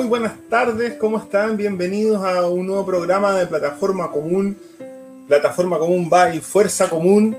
muy buenas tardes, ¿cómo están? Bienvenidos a un nuevo programa de Plataforma Común. Plataforma Común by Fuerza Común.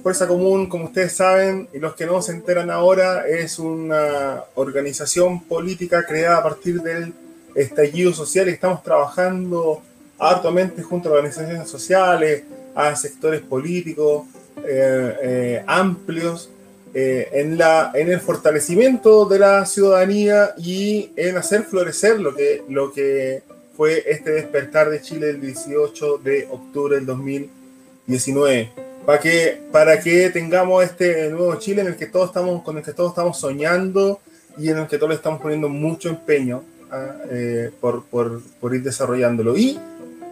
Fuerza Común, como ustedes saben, y los que no se enteran ahora, es una organización política creada a partir del estallido social y estamos trabajando hartamente junto a organizaciones sociales, a sectores políticos eh, eh, amplios eh, en, la, en el fortalecimiento de la ciudadanía y en hacer florecer lo que, lo que fue este despertar de Chile el 18 de octubre del 2019. Para que, para que tengamos este nuevo Chile en el que todos estamos, con el que todos estamos soñando y en el que todos le estamos poniendo mucho empeño ah, eh, por, por, por, ir desarrollándolo. Y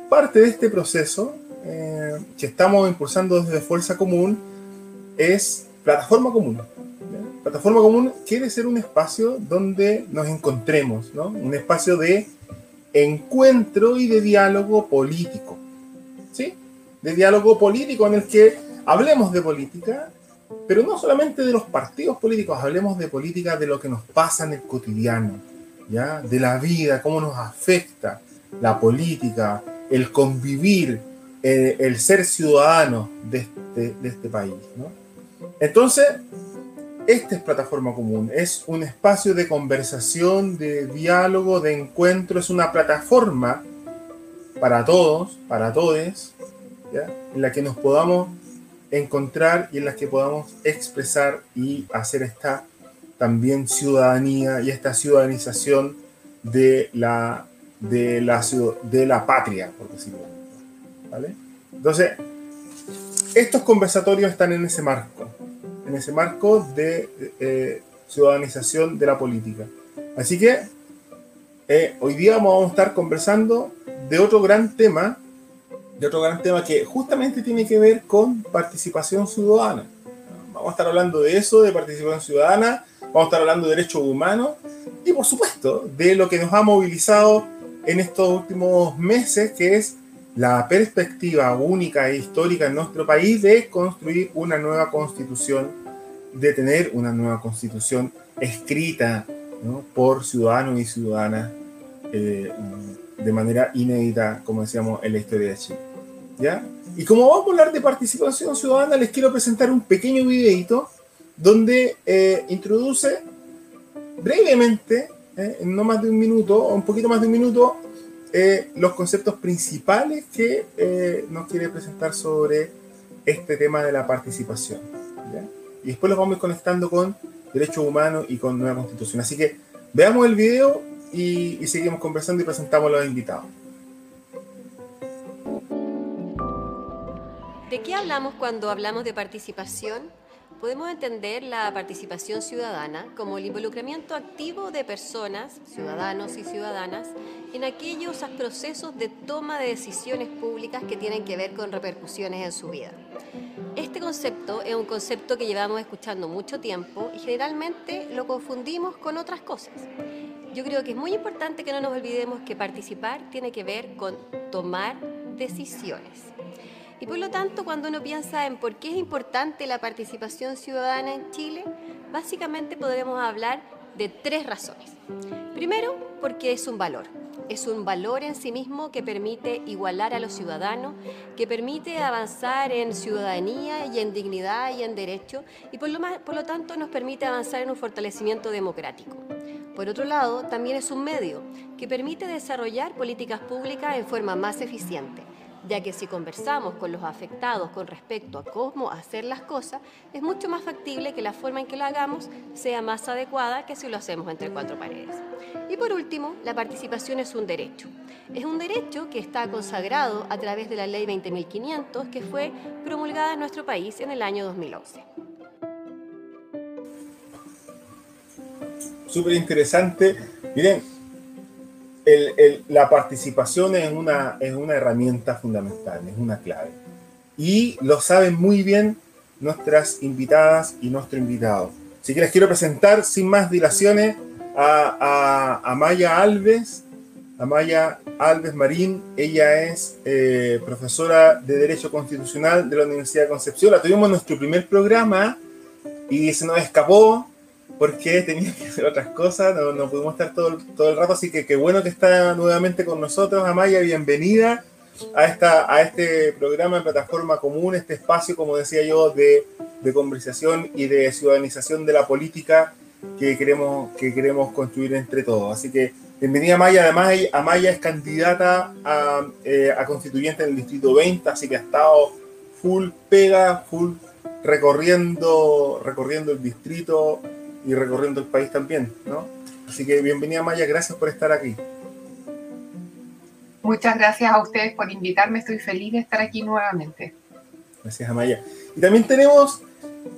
parte de este proceso eh, que estamos impulsando desde Fuerza Común es plataforma común. Plataforma común quiere ser un espacio donde nos encontremos, ¿no? Un espacio de encuentro y de diálogo político. ¿Sí? De diálogo político en el que hablemos de política, pero no solamente de los partidos políticos, hablemos de política de lo que nos pasa en el cotidiano, ¿ya? De la vida, cómo nos afecta la política, el convivir, el, el ser ciudadano de este, de este país, ¿no? Entonces, esta es plataforma común, es un espacio de conversación, de diálogo, de encuentro, es una plataforma para todos, para todos, en la que nos podamos encontrar y en la que podamos expresar y hacer esta también ciudadanía y esta ciudadanización de la, de la, de la patria, por decirlo. ¿vale? Entonces, estos conversatorios están en ese marco, en ese marco de eh, ciudadanización de la política. Así que eh, hoy día vamos a estar conversando de otro gran tema, de otro gran tema que justamente tiene que ver con participación ciudadana. Vamos a estar hablando de eso, de participación ciudadana, vamos a estar hablando de derechos humanos y por supuesto de lo que nos ha movilizado en estos últimos meses, que es la perspectiva única e histórica en nuestro país de construir una nueva constitución, de tener una nueva constitución escrita por ciudadanos y ciudadanas eh, de manera inédita, como decíamos, en la historia de Chile. ¿ya? Y como vamos a hablar de participación ciudadana, les quiero presentar un pequeño videito donde eh, introduce brevemente, eh, en no más de un minuto, un poquito más de un minuto, eh, los conceptos principales que eh, nos quiere presentar sobre este tema de la participación. Y después los vamos a ir conectando con derechos humanos y con nueva constitución. Así que veamos el video y, y seguimos conversando y presentamos a los invitados. ¿De qué hablamos cuando hablamos de participación? Podemos entender la participación ciudadana como el involucramiento activo de personas, ciudadanos y ciudadanas, en aquellos procesos de toma de decisiones públicas que tienen que ver con repercusiones en su vida. Este concepto es un concepto que llevamos escuchando mucho tiempo y generalmente lo confundimos con otras cosas. Yo creo que es muy importante que no nos olvidemos que participar tiene que ver con tomar decisiones. Y por lo tanto, cuando uno piensa en por qué es importante la participación ciudadana en Chile, básicamente podremos hablar de tres razones. Primero, porque es un valor. Es un valor en sí mismo que permite igualar a los ciudadanos, que permite avanzar en ciudadanía y en dignidad y en derecho, y por lo, por lo tanto nos permite avanzar en un fortalecimiento democrático. Por otro lado, también es un medio que permite desarrollar políticas públicas en forma más eficiente ya que si conversamos con los afectados con respecto a cómo hacer las cosas, es mucho más factible que la forma en que lo hagamos sea más adecuada que si lo hacemos entre cuatro paredes. Y por último, la participación es un derecho. Es un derecho que está consagrado a través de la Ley 20.500 que fue promulgada en nuestro país en el año 2011. Súper interesante. Miren, la participación es una, es una herramienta fundamental, es una clave. Y lo saben muy bien nuestras invitadas y nuestro invitado. Así que les quiero presentar sin más dilaciones a, a, Maya Alves, a Maya Alves Marín. Ella es eh, profesora de Derecho Constitucional de la Universidad de Concepción. La tuvimos en nuestro primer programa y se nos escapó porque tenía que hacer otras cosas, no, pudimos estar todo, todo el rato, así que qué bueno que está nuevamente con nosotros, Amaya, bienvenida a, esta, a este programa de plataforma común, este espacio, como decía yo, de, conversación y de ciudadanización de la política que queremos, que queremos construir entre todos. Así que bienvenida Amaya, además Amaya es candidata a, eh, a constituyente en el Distrito 20, así que ha estado full pega, full recorriendo, recorriendo el distrito y recorriendo el país también, ¿no? Así que bienvenida Maya, gracias por estar aquí. Muchas gracias a ustedes por invitarme, estoy feliz de estar aquí nuevamente. Gracias Amaya. Y también tenemos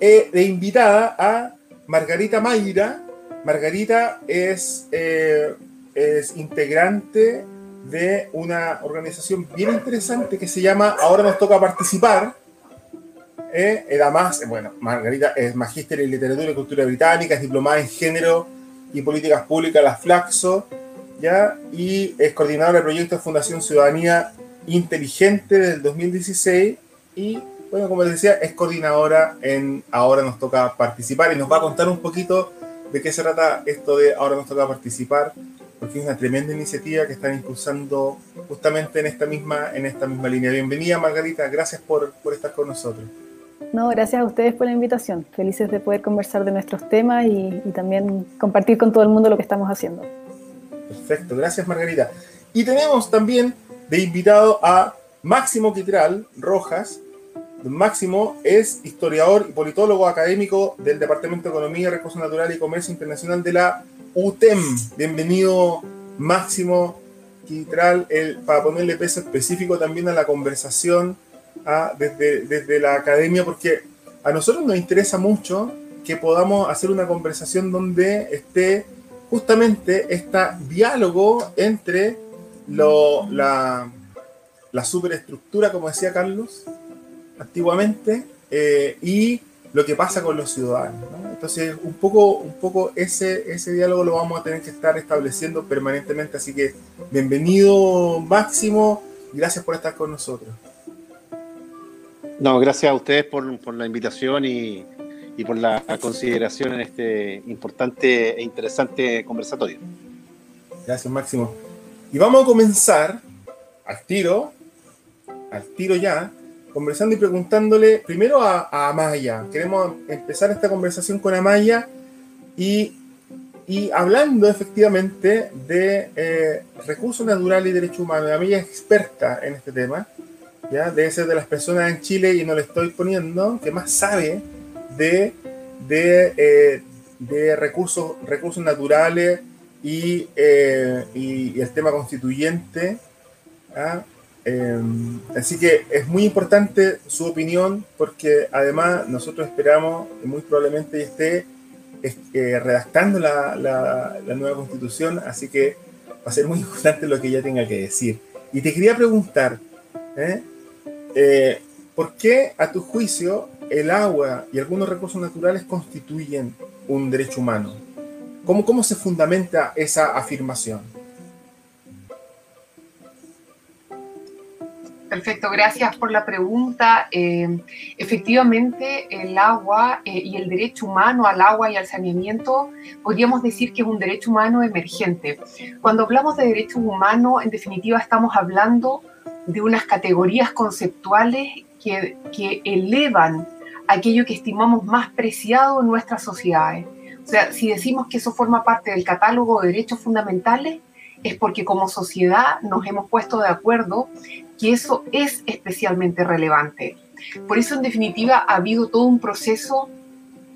eh, de invitada a Margarita Mayra. Margarita es, eh, es integrante de una organización bien interesante que se llama Ahora nos toca participar, eh, era más, bueno, Margarita es magíster en literatura y cultura británica, es diplomada en género y políticas públicas, la Flaxo, ¿ya? Y es coordinadora del proyecto Fundación Ciudadanía Inteligente del 2016 y, bueno, como les decía, es coordinadora en Ahora nos toca participar y nos va a contar un poquito de qué se trata esto de Ahora nos toca participar, porque es una tremenda iniciativa que están impulsando justamente en esta misma, en esta misma línea. Bienvenida Margarita, gracias por, por estar con nosotros. No, gracias a ustedes por la invitación. Felices de poder conversar de nuestros temas y, también compartir con todo el mundo lo que estamos haciendo. Perfecto, gracias Margarita. Y tenemos también de invitado a Máximo Quitral Rojas. Máximo es historiador y politólogo académico del Departamento de Economía, Recursos Naturales y Comercio Internacional de la UTEM. Bienvenido Máximo Quitral, para ponerle peso específico también a la conversación desde, la academia, porque a nosotros nos interesa mucho que podamos hacer una conversación donde esté justamente este diálogo entre la, superestructura, como decía Carlos, antiguamente, eh, y lo que pasa con los ciudadanos. ¿no? Entonces, un poco, ese, diálogo lo vamos a tener que estar estableciendo permanentemente. Así que, bienvenido Máximo, gracias por estar con nosotros. No, gracias a ustedes por, por la invitación y, y, por la consideración en este importante e interesante conversatorio. Gracias, Máximo. Y vamos a comenzar al tiro, al tiro ya, conversando y preguntándole primero a, a Amaya. Queremos empezar esta conversación con Amaya y, y hablando efectivamente de eh, recursos naturales y derechos humanos. Amaya es experta en este tema. ¿Ya? Debe ser de las personas en Chile, y no le estoy poniendo, que más sabe de, de, eh, de recursos, recursos naturales y, eh, y, y, el tema constituyente. ¿ah? Eh, así que es muy importante su opinión porque además nosotros esperamos, muy probablemente esté eh, redactando la, la, la, nueva constitución, así que va a ser muy importante lo que ella tenga que decir. Y te quería preguntar, ¿eh? Eh, ¿Por qué, a tu juicio, el agua y algunos recursos naturales constituyen un derecho humano? ¿Cómo, cómo se fundamenta esa afirmación? Perfecto, gracias por la pregunta. Eh, efectivamente, el agua eh, y el derecho humano al agua y al saneamiento podríamos decir que es un derecho humano emergente. Cuando hablamos de derechos humanos, en definitiva estamos hablando de unas categorías conceptuales que, que elevan aquello que estimamos más preciado en nuestras sociedades. O sea, si decimos que eso forma parte del catálogo de derechos fundamentales, es porque como sociedad nos hemos puesto de acuerdo que eso es especialmente relevante. Por eso, en definitiva, ha habido todo un proceso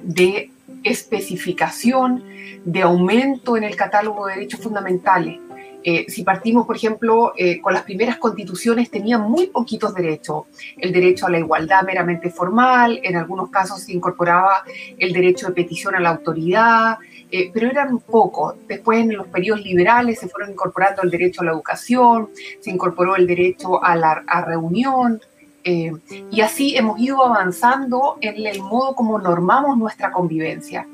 de especificación, de aumento en el catálogo de derechos fundamentales. Eh, si partimos, por ejemplo, eh, con las primeras constituciones, tenían muy poquitos derechos. El derecho a la igualdad meramente formal, en algunos casos se incorporaba el derecho de petición a la autoridad, eh, pero eran pocos. Después, en los periodos liberales, se fueron incorporando el derecho a la educación, se incorporó el derecho a la a reunión, y así hemos ido avanzando en el modo como normamos nuestra convivencia.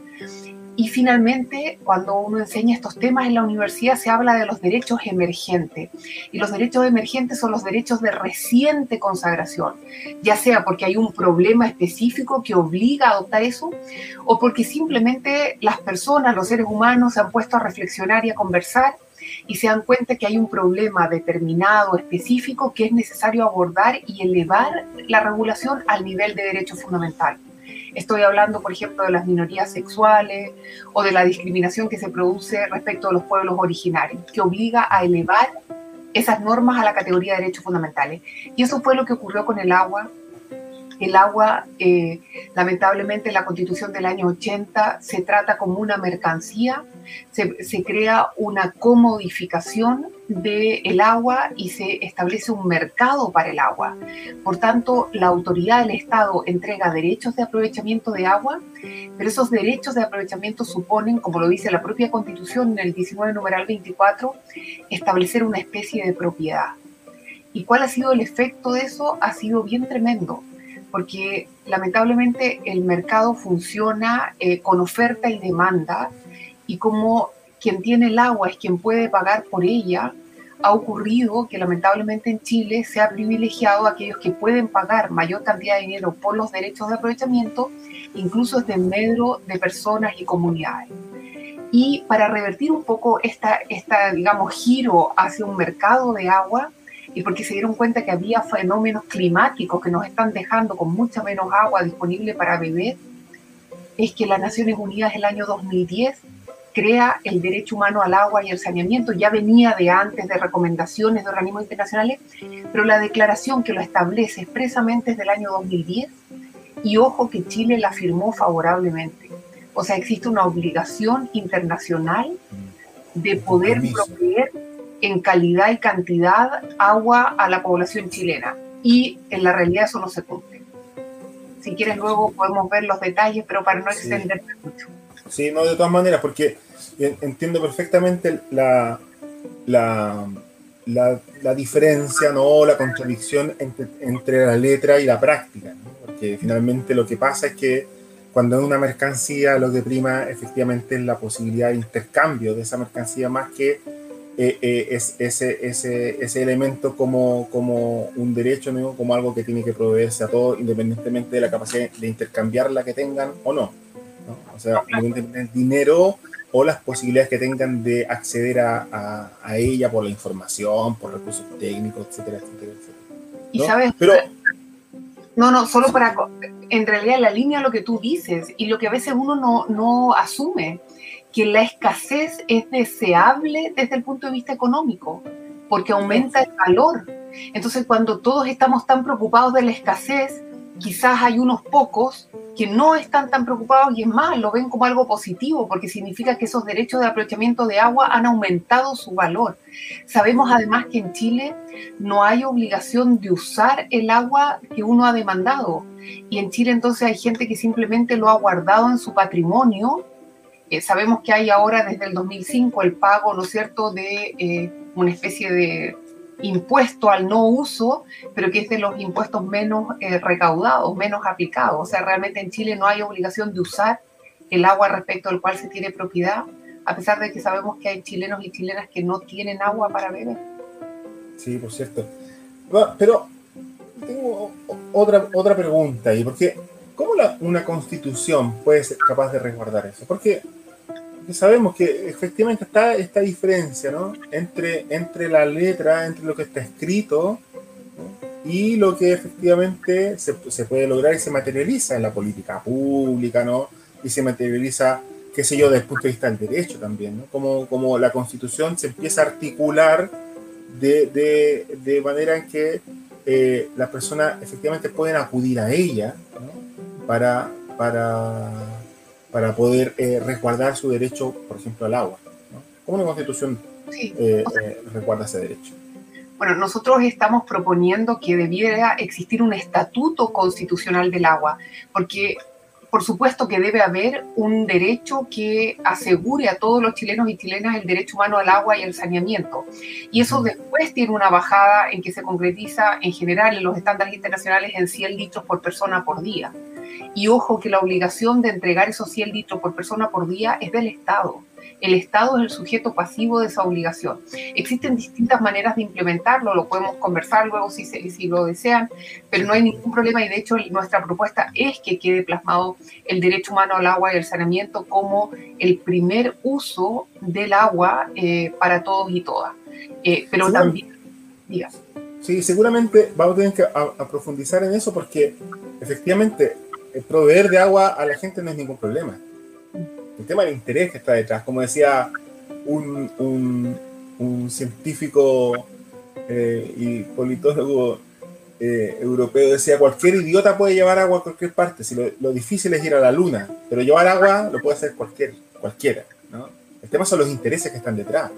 Y finalmente, cuando uno enseña estos temas en la universidad, se habla de los derechos emergentes. Y los derechos emergentes son los derechos de reciente consagración, ya sea porque hay un problema específico que obliga a adoptar eso, o porque simplemente las personas, los seres humanos, se han puesto a reflexionar y a conversar y se dan cuenta que hay un problema determinado, específico, que es necesario abordar y elevar la regulación al nivel de derecho fundamental. Estoy hablando, por ejemplo, de las minorías sexuales o de la discriminación que se produce respecto a los pueblos originarios, que obliga a elevar esas normas a la categoría de derechos fundamentales. Y eso fue lo que ocurrió con el agua. El agua, eh, lamentablemente, en la constitución del año 80 se trata como una mercancía, se, crea una comodificación del agua y se establece un mercado para el agua. Por tanto, la autoridad del Estado entrega derechos de aprovechamiento de agua, pero esos derechos de aprovechamiento suponen, como lo dice la propia Constitución en el 19 numeral 24, establecer una especie de propiedad. ¿Y cuál ha sido el efecto de eso? Ha sido bien tremendo, porque lamentablemente el mercado funciona eh, con oferta y demanda, y como quien tiene el agua es quien puede pagar por ella, ha ocurrido que lamentablemente en Chile se ha privilegiado a aquellos que pueden pagar mayor cantidad de dinero por los derechos de aprovechamiento, incluso desde medio de personas y comunidades. Y para revertir un poco esta, esta, digamos, giro hacia un mercado de agua, y porque se dieron cuenta que había fenómenos climáticos que nos están dejando con mucha menos agua disponible para beber, es que las Naciones Unidas el año 2010 crea el derecho humano al agua y al saneamiento, ya venía de antes de recomendaciones de organismos internacionales, pero la declaración que lo establece expresamente es del año 2010 y ojo que Chile la firmó favorablemente. O sea, existe una obligación internacional de poder proveer en calidad y cantidad agua a la población chilena y en la realidad eso no se cumple. Si quieres luego podemos ver los detalles, pero para no extenderme mucho. Sí, no, de todas maneras, porque entiendo perfectamente la, la, la, diferencia, ¿no? la contradicción entre, entre, la letra y la práctica, porque finalmente lo que pasa es que cuando es una mercancía lo que prima efectivamente es la posibilidad de intercambio de esa mercancía más que eh, eh, es, ese, ese, ese, elemento como, como un derecho, como algo que tiene que proveerse a todos, independientemente de la capacidad de intercambiarla que tengan o no. ¿No? O sea, del dinero o las posibilidades que tengan de acceder a, a, ella por la información, por recursos técnicos, etcétera, etcétera, etcétera. Y sabes, pero no, no, solo para, en realidad la línea lo que tú dices y lo que a veces uno no, no asume, que la escasez es deseable desde el punto de vista económico, porque aumenta el valor. Entonces, cuando todos estamos tan preocupados de la escasez, quizás hay unos pocos que no están tan preocupados y es más, lo ven como algo positivo porque significa que esos derechos de aprovechamiento de agua han aumentado su valor. Sabemos además que en Chile no hay obligación de usar el agua que uno ha demandado y en Chile entonces hay gente que simplemente lo ha guardado en su patrimonio. Eh, sabemos que hay ahora desde el 2005 el pago, ¿no es cierto?, de eh, una especie de impuesto al no uso, pero que es de los impuestos menos eh, recaudados, menos aplicados. O sea, realmente en Chile no hay obligación de usar el agua respecto al cual se tiene propiedad, a pesar de que sabemos que hay chilenos y chilenas que no tienen agua para beber. Sí, por cierto. Pero tengo otra, otra pregunta ahí, porque ¿cómo una constitución puede ser capaz de resguardar eso? Porque sabemos que efectivamente está esta diferencia ¿no? entre, entre la letra, entre lo que está escrito y lo que efectivamente se, se, puede lograr y se materializa en la política pública, ¿no? y se materializa, qué sé yo, desde el punto de vista del derecho también, ¿no? como, como la constitución se empieza a articular de, de, de manera en que eh, las personas efectivamente pueden acudir a ella ¿no? para, para para poder eh, resguardar su derecho, por ejemplo, al agua. ¿no? ¿Cómo una constitución sí, eh, eh, resguarda ese derecho? Bueno, nosotros estamos proponiendo que debiera existir un estatuto constitucional del agua, porque por supuesto que debe haber un derecho que asegure a todos los chilenos y chilenas el derecho humano al agua y al saneamiento. Y eso después tiene una bajada en que se concretiza en general en los estándares internacionales en 100 litros por persona por día. Y ojo que la obligación de entregar esos 100 litros por persona por día es del Estado. El Estado es el sujeto pasivo de esa obligación. Existen distintas maneras de implementarlo, lo podemos conversar luego si, si lo desean, pero no hay ningún problema y de hecho nuestra propuesta es que quede plasmado el derecho humano al agua y al saneamiento como el primer uso del agua eh, para todos y todas. Eh, pero también, digas. Sí, seguramente vamos a tener que profundizar en eso porque efectivamente el proveer de agua a la gente no es ningún problema el tema del interés que está detrás. Como decía un, un, científico eh, y politólogo eh, europeo, decía, cualquier idiota puede llevar agua a cualquier parte, si lo, difícil es ir a la luna, pero llevar agua lo puede hacer cualquier, cualquiera. ¿no? El tema son los intereses que están detrás.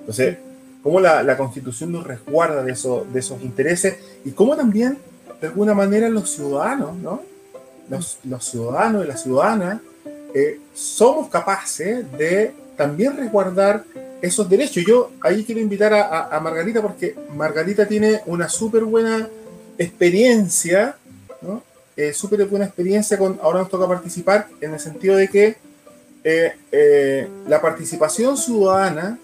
Entonces, cómo la, la constitución nos resguarda de, eso, de esos intereses y cómo también, de alguna manera, los ciudadanos, ¿no? los, los ciudadanos y las ciudadanas eh, somos capaces de también resguardar esos derechos. Yo ahí quiero invitar a, Margarita porque Margarita tiene una súper buena experiencia, ¿no? Eh, súper buena experiencia con, ahora nos toca participar en el sentido de que eh, la participación ciudadana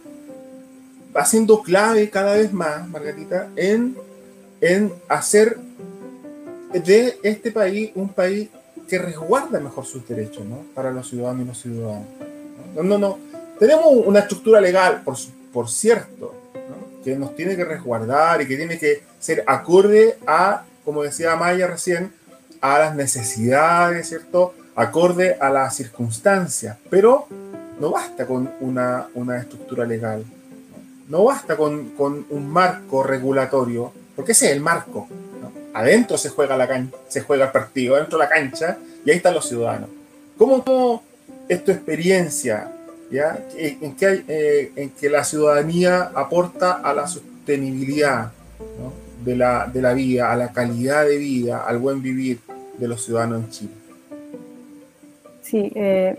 va siendo clave cada vez más, Margarita, en, en hacer de este país un país que resguarda mejor sus derechos ¿no? para los ciudadanos y los ciudadanos. No, no, no. Tenemos una estructura legal, por, por cierto, que nos tiene que resguardar y que tiene que ser acorde a, como decía Maya recién, a las necesidades, ¿cierto? Acorde a las circunstancias. Pero no basta con una, una estructura legal. No basta con, con, un marco regulatorio, porque ese es el marco adentro se juega, la cancha, se juega el partido, adentro de la cancha, y ahí están los ciudadanos. ¿Cómo, cómo es tu experiencia ¿ya? En, que, eh, en que la ciudadanía aporta a la sostenibilidad de, la, de la vida, a la calidad de vida, al buen vivir de los ciudadanos en Chile? Sí, eh,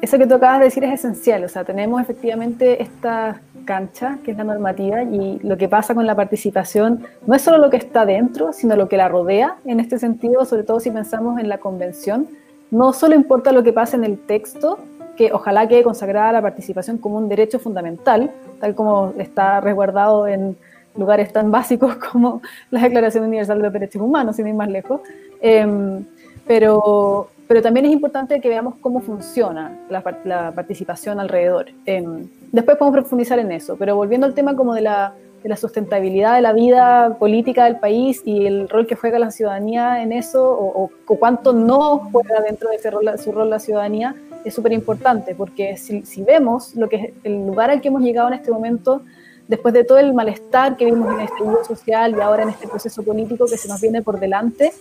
eso que tú acabas de decir es esencial. O sea, tenemos efectivamente esta cancha, que es la normativa, y lo que pasa con la participación no es solo lo que está dentro, sino lo que la rodea. En este sentido, sobre todo si pensamos en la convención, no solo importa lo que pasa en el texto, que ojalá quede consagrada la participación como un derecho fundamental, tal como está resguardado en lugares tan básicos como la Declaración Universal de los Derechos Humanos, sin ir más lejos. Em, pero, pero también es importante que veamos cómo funciona la, participación alrededor. Em, después podemos profundizar en eso, pero volviendo al tema como de la, sustentabilidad de la vida política del país y el rol que juega la ciudadanía en eso, o, cuánto no juega dentro de ese rol, su rol la ciudadanía, es súper importante, porque si, si, vemos lo que es el lugar al que hemos llegado en este momento, después de todo el malestar que vimos en este mundo social y ahora en este proceso político que se nos viene por delante,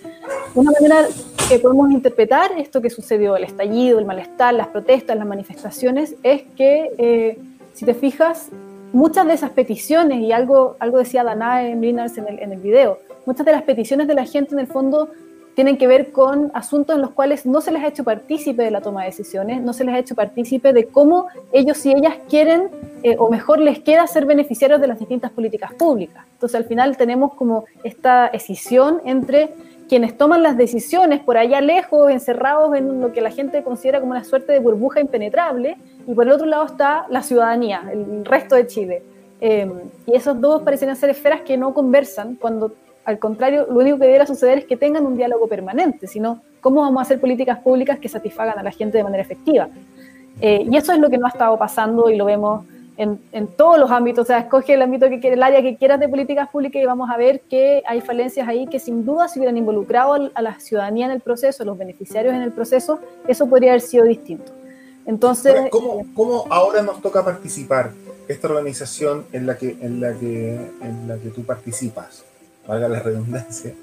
una manera que podemos interpretar esto que sucedió, el estallido, el malestar, las protestas, las manifestaciones, es que, eh, si te fijas, muchas de esas peticiones, y algo, algo decía Danae Mlinars en el, en el video, muchas de las peticiones de la gente en el fondo tienen que ver con asuntos en los cuales no se les ha hecho partícipe de la toma de decisiones, no se les ha hecho partícipe de cómo ellos y ellas quieren eh, o mejor les queda ser beneficiarios de las distintas políticas públicas. Entonces al final tenemos como esta escisión entre quienes toman las decisiones por allá lejos, encerrados en lo que la gente considera como una suerte de burbuja impenetrable, y por el otro lado está la ciudadanía, el resto de Chile. Eh, y esos dos parecen ser esferas que no conversan cuando al contrario, lo único que debería suceder es que tengan un diálogo permanente, sino cómo vamos a hacer políticas públicas que satisfagan a la gente de manera efectiva. Eh, y eso es lo que no ha estado pasando y lo vemos en, todos los ámbitos. O sea, escoge el ámbito que quiere, el área que quieras de políticas públicas y vamos a ver que hay falencias ahí que sin duda si hubieran involucrado a la ciudadanía en el proceso, a los beneficiarios en el proceso, eso podría haber sido distinto. Entonces, ¿cómo, ¿cómo, ahora nos toca participar esta organización en la que, en la que, en la que tú participas? valga la redundancia,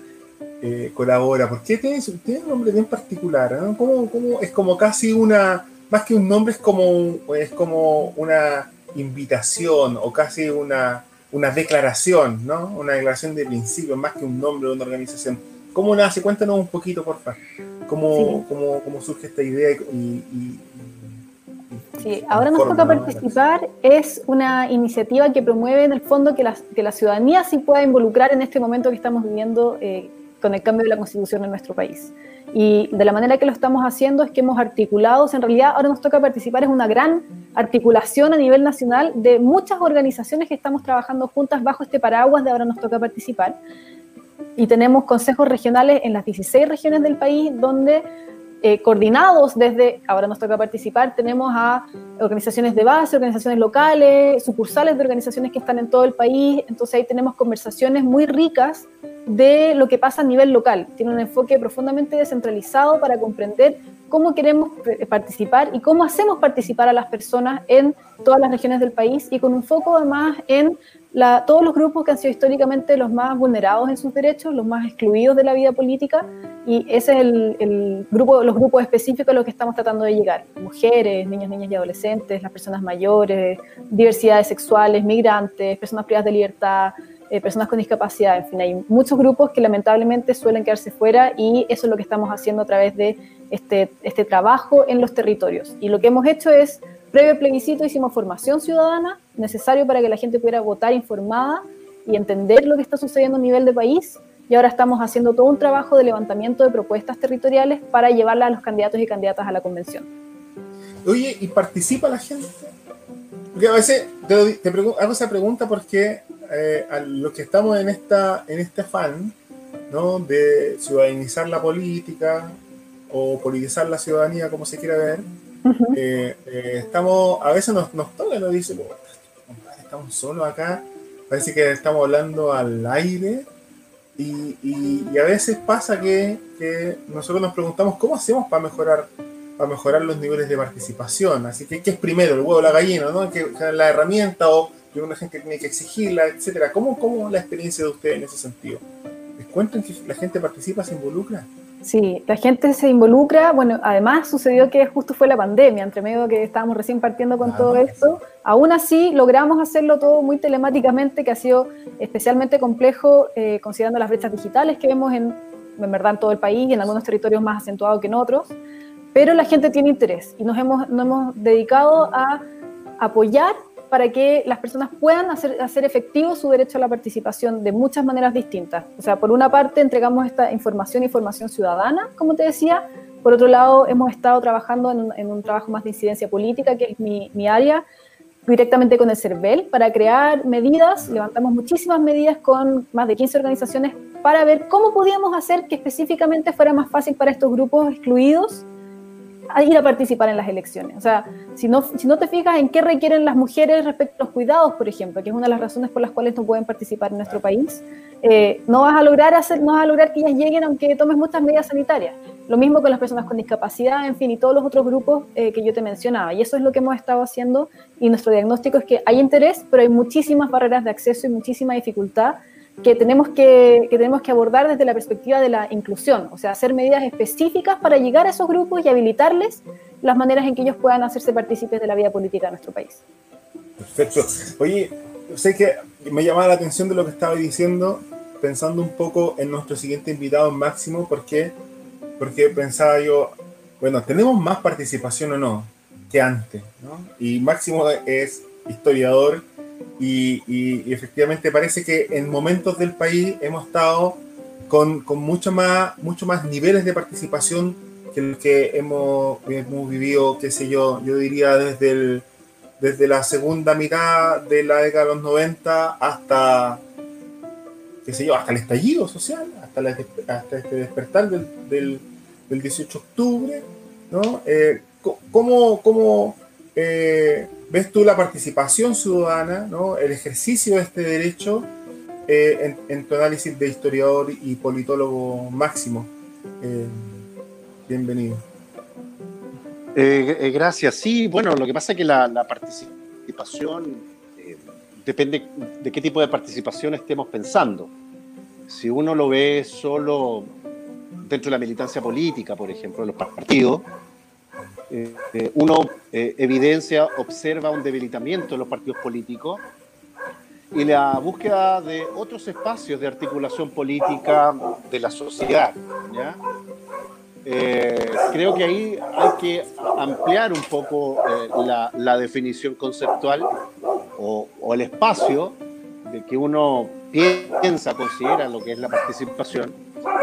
eh, colabora. Porque tiene, tiene un nombre bien particular, ¿no? Como, es como casi una, más que un nombre, es como, es como una invitación o casi una, una declaración, ¿no? Una declaración de principio, más que un nombre de una organización. ¿Cómo nace? Cuéntanos un poquito, por favor. ¿Cómo, cómo, cómo surge esta idea y, Sí, ahora nos toca participar. Es una iniciativa que promueve en el fondo que la, que la ciudadanía sí pueda involucrar en este momento que estamos viviendo, eh, con el cambio de la constitución en nuestro país. Y de la manera que lo estamos haciendo es que hemos articulado, en realidad ahora nos toca participar, es una gran articulación a nivel nacional de muchas organizaciones que estamos trabajando juntas bajo este paraguas de ahora nos toca participar. Y tenemos consejos regionales en las 16 regiones del país donde eh, coordinados desde, ahora nos toca participar, tenemos a organizaciones de base, organizaciones locales, sucursales de organizaciones que están en todo el país, entonces ahí tenemos conversaciones muy ricas de lo que pasa a nivel local. Tiene un enfoque profundamente descentralizado para comprender cómo queremos participar y cómo hacemos participar a las personas en todas las regiones del país y con un foco además en la, todos los grupos que han sido históricamente los más vulnerados en sus derechos, los más excluidos de la vida política y ese es el, el grupo, los grupos específicos a los que estamos tratando de llegar. Mujeres, niños, niñas y adolescentes, las personas mayores, diversidades sexuales, migrantes, personas privadas de libertad, eh, personas con discapacidad, en fin, hay muchos grupos que lamentablemente suelen quedarse fuera y eso es lo que estamos haciendo a través de este, este trabajo en los territorios. Y lo que hemos hecho es, previo plebiscito, hicimos formación ciudadana, necesario para que la gente pudiera votar informada y entender lo que está sucediendo a nivel de país. Y ahora estamos haciendo todo un trabajo de levantamiento de propuestas territoriales para llevarla a los candidatos y candidatas a la convención. Oye, ¿y participa la gente? Porque a veces te, te hago esa pregunta porque eh, a los que estamos en, esta, en este afán ¿no? de ciudadanizar la política o politizar la ciudadanía, como se quiera ver, eh, eh, estamos, a veces nos, nos toca, nos dice, estamos solos acá, parece que estamos hablando al aire, y, y, a veces pasa que, que, nosotros nos preguntamos cómo hacemos para mejorar para mejorar los niveles de participación. Así que, ¿qué es primero, el huevo o la gallina? ¿no? ¿Qué, la herramienta o que una gente tiene que exigirla, etcétera. ¿Cómo, ¿Cómo la experiencia de ustedes en ese sentido? ¿Les cuentan que la gente participa, se involucra? Sí, la gente se involucra. Bueno, además sucedió que justo fue la pandemia, entre medio que estábamos recién partiendo con todo esto. Aún así, logramos hacerlo todo muy telemáticamente, que ha sido especialmente complejo eh, considerando las brechas digitales que vemos en, en verdad en todo el país y en algunos territorios más acentuados que en otros. Pero la gente tiene interés y nos hemos, nos hemos dedicado a apoyar para que las personas puedan hacer, hacer efectivo su derecho a la participación de muchas maneras distintas. O sea, por una parte entregamos esta información y formación ciudadana, como te decía, por otro lado hemos estado trabajando en un, trabajo más de incidencia política, que es mi, mi área, directamente con el CERVEL para crear medidas, levantamos muchísimas medidas con más de 15 organizaciones para ver cómo podíamos hacer que específicamente fuera más fácil para estos grupos excluidos ir a participar en las elecciones. O sea, si no, si no te fijas en qué requieren las mujeres respecto a los cuidados, por ejemplo, que es una de las razones por las cuales no pueden participar en nuestro país, eh, no, vas a lograr hacer, no vas a lograr que ellas lleguen aunque tomes muchas medidas sanitarias. Lo mismo con las personas con discapacidad, en fin, y todos los otros grupos eh, que yo te mencionaba. Y eso es lo que hemos estado haciendo y nuestro diagnóstico es que hay interés, pero hay muchísimas barreras de acceso y muchísima dificultad que tenemos que, que, tenemos que abordar desde la perspectiva de la inclusión, o sea, hacer medidas específicas para llegar a esos grupos y habilitarles las maneras en que ellos puedan hacerse partícipes de la vida política de nuestro país. Perfecto. Oye, sé que me llamaba la atención de lo que estaba diciendo, pensando un poco en nuestro siguiente invitado, Máximo, porque, porque pensaba yo, bueno, ¿tenemos más participación o no que antes? ¿no? Y Máximo es historiador y, efectivamente parece que en momentos del país hemos estado con, con mucho, más, mucho más niveles de participación que los que hemos, hemos vivido, qué sé yo, yo diría desde, el, desde la segunda mitad de la década de los 90 hasta, qué sé yo, hasta el estallido social, hasta, la, hasta este despertar del, del, del, 18 de octubre, ¿no? Eh, ¿Cómo, cómo eh, ves tú la participación ciudadana, ¿no? el ejercicio de este derecho eh, en, tu análisis de historiador y politólogo máximo? Eh, bienvenido. gracias. Sí, bueno, lo que pasa es que la, la participación depende de qué tipo de participación estemos pensando. Si uno lo ve solo dentro de la militancia política, por ejemplo, de los partidos, eh, uno eh, evidencia, observa un debilitamiento de los partidos políticos y la búsqueda de otros espacios de articulación política de la sociedad. Eh, creo que ahí hay que ampliar un poco la, definición conceptual o, el espacio de que uno piensa, considera lo que es la participación.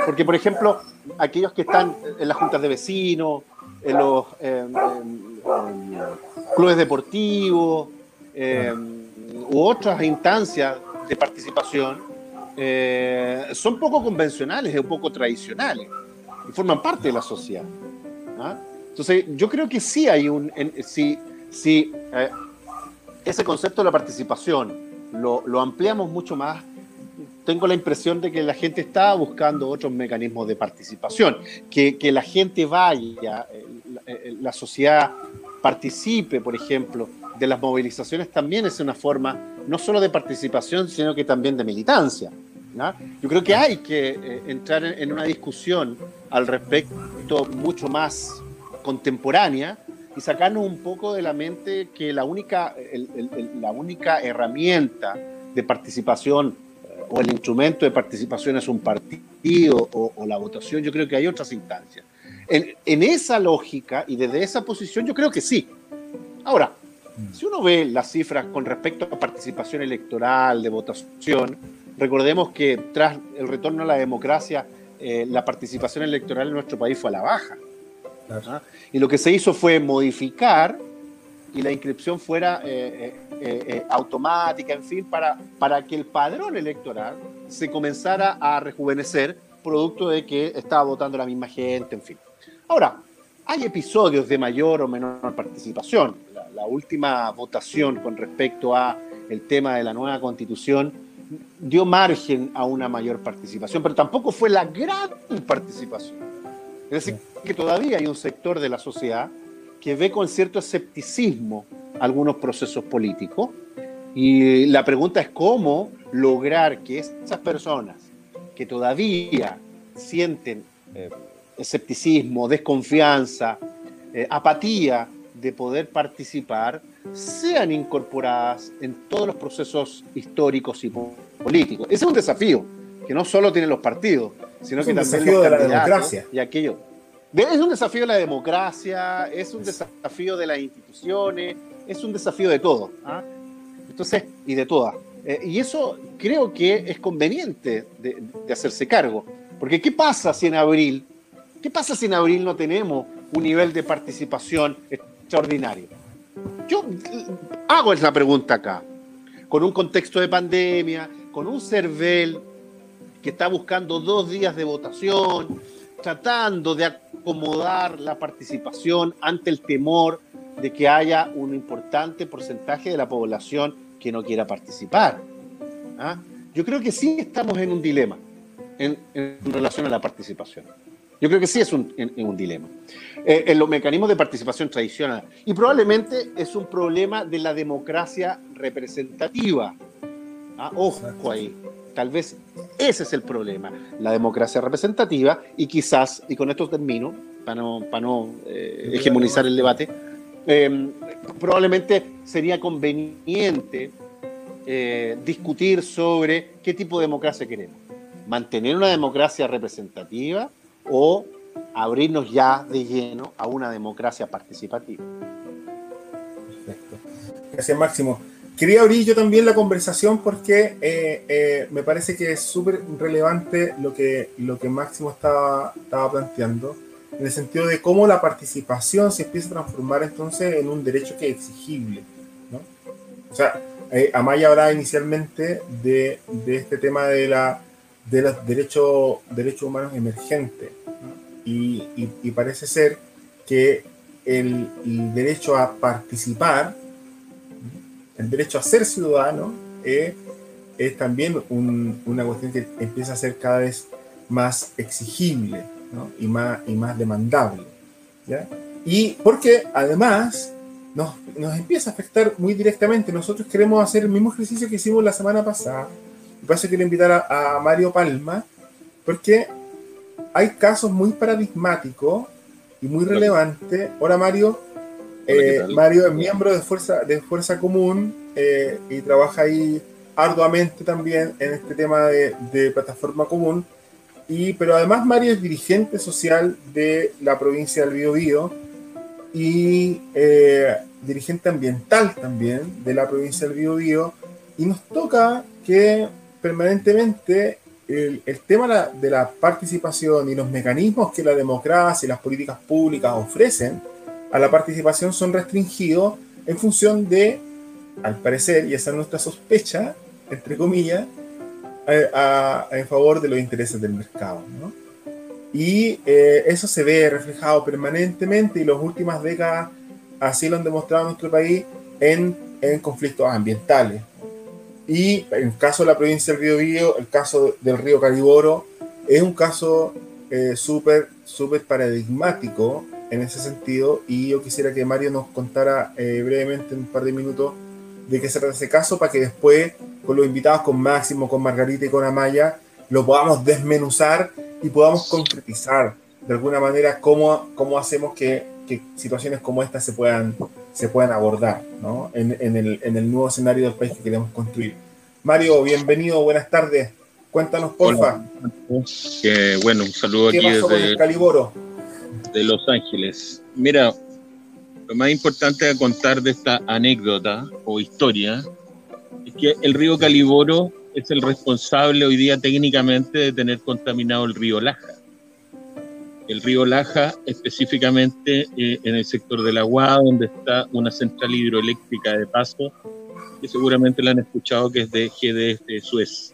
Porque, por ejemplo, aquellos que están en las juntas de vecinos, en los clubes deportivos u otras instancias de participación, eh, son poco convencionales y un poco tradicionales y forman parte de la sociedad. Entonces, yo creo que sí hay un. si si eh, ese concepto de la participación lo, lo, ampliamos mucho más, tengo la impresión de que la gente está buscando otros mecanismos de participación, que, que la gente vaya, eh, la sociedad participe, por ejemplo, de las movilizaciones también es una forma no solo de participación, sino que también de militancia. Yo creo que hay que eh, entrar en una discusión al respecto mucho más contemporánea y sacarnos un poco de la mente que la única, la única herramienta de participación eh, o el instrumento de participación es un partido o, la votación. Yo creo que hay otras instancias. En, en, esa lógica y desde esa posición yo creo que sí. Ahora, si uno ve las cifras con respecto a participación electoral, de votación, Recordemos que tras el retorno a la democracia, eh, la participación electoral en nuestro país fue a la baja. ¿Ah? Y lo que se hizo fue modificar y la inscripción fuera eh, eh, automática, en fin, para, para que el padrón electoral se comenzara a rejuvenecer, producto de que estaba votando la misma gente, en fin. Ahora, hay episodios de mayor o menor participación. La, última votación con respecto a el tema de la nueva constitución dio margen a una mayor participación, pero tampoco fue la gran participación. Es decir, que todavía hay un sector de la sociedad que ve con cierto escepticismo algunos procesos políticos y la pregunta es cómo lograr que esas personas que todavía sienten eh, escepticismo, desconfianza, eh, apatía de poder participar, sean incorporadas en todos los procesos históricos y políticos. Ese es un desafío que no solo tienen los partidos, sino que también desafío de la democracia. y aquello. Es un desafío de la democracia, es un desafío de las instituciones, es un desafío de todo. ¿ah? Entonces, y de todas. Eh, y eso creo que es conveniente de, de hacerse cargo. Porque ¿qué pasa si en abril, qué pasa si en abril no tenemos un nivel de participación extraordinario? Yo hago esa pregunta acá, con un contexto de pandemia, con un CERVEL que está buscando dos días de votación, tratando de acomodar la participación ante el temor de que haya un importante porcentaje de la población que no quiera participar. ¿Ah? Yo creo que sí estamos en un dilema en relación a la participación. Yo creo que sí es un, un dilema. Eh, en los mecanismos de participación tradicional. Y probablemente es un problema de la democracia representativa. ¿Ah? Ojo ahí. Tal vez ese es el problema, la democracia representativa y quizás, y con esto termino, para no, para no eh, hegemonizar el debate, em, probablemente sería conveniente eh, discutir sobre qué tipo de democracia queremos. Mantener una democracia representativa o abrirnos ya de lleno a una democracia participativa. Perfecto. Gracias, Máximo. Quería abrir yo también la conversación porque eh, eh, me parece que es súper relevante lo que, lo que Máximo estaba, estaba planteando, en el sentido de cómo la participación se empieza a transformar entonces en un derecho que es exigible. ¿no? O sea, eh, Amaya hablaba inicialmente de, de, este tema de, la, de los derechos, derechos humanos emergentes y, parece ser que el, derecho a participar, el derecho a ser ciudadano, eh, es también una cuestión que empieza a ser cada vez más exigible y, más, y más demandable. Y porque además nos, nos, empieza a afectar muy directamente. Nosotros queremos hacer el mismo ejercicio que hicimos la semana pasada. Y por eso quiero invitar a, a Mario Palma, porque hay casos muy paradigmáticos y muy relevantes. Hola Mario. Eh, Mario es miembro de Fuerza, de Fuerza Común eh, y trabaja ahí arduamente también en este tema de, plataforma común. Y, pero además Mario es dirigente social de la provincia del Biobío y eh, dirigente ambiental también de la provincia del Biobío. Y nos toca que permanentemente el, tema de la participación y los mecanismos que la democracia y las políticas públicas ofrecen a la participación son restringidos en función de, al parecer, y esa es nuestra sospecha, entre comillas, en favor de los intereses del mercado. Y eh, eso se ve reflejado permanentemente y las últimas décadas así lo han demostrado en nuestro país en, en conflictos ambientales. Y en el caso de la provincia del Río Bío, el caso del río Cariboro, es un caso eh, súper, súper paradigmático en ese sentido. Y yo quisiera que Mario nos contara eh, brevemente en un par de minutos de qué se trata ese caso para que después, con los invitados, con Máximo, con Margarita y con Amaya, lo podamos desmenuzar y podamos concretizar de alguna manera cómo, cómo hacemos que, que situaciones como esta se puedan se puedan abordar ¿no? en, en, el, en, el, nuevo escenario del país que queremos construir. Mario, bienvenido, buenas tardes. Cuéntanos, porfa. Bueno, un saludo ¿Qué aquí pasó desde con Caliboro? de Los Ángeles. Mira, lo más importante de contar de esta anécdota o historia es que el río Caliboro es el responsable hoy día técnicamente de tener contaminado el río Laja el río Laja, específicamente eh, en el sector de la Guada, donde está una central hidroeléctrica de paso, que seguramente la han escuchado, que es de GD de Suez.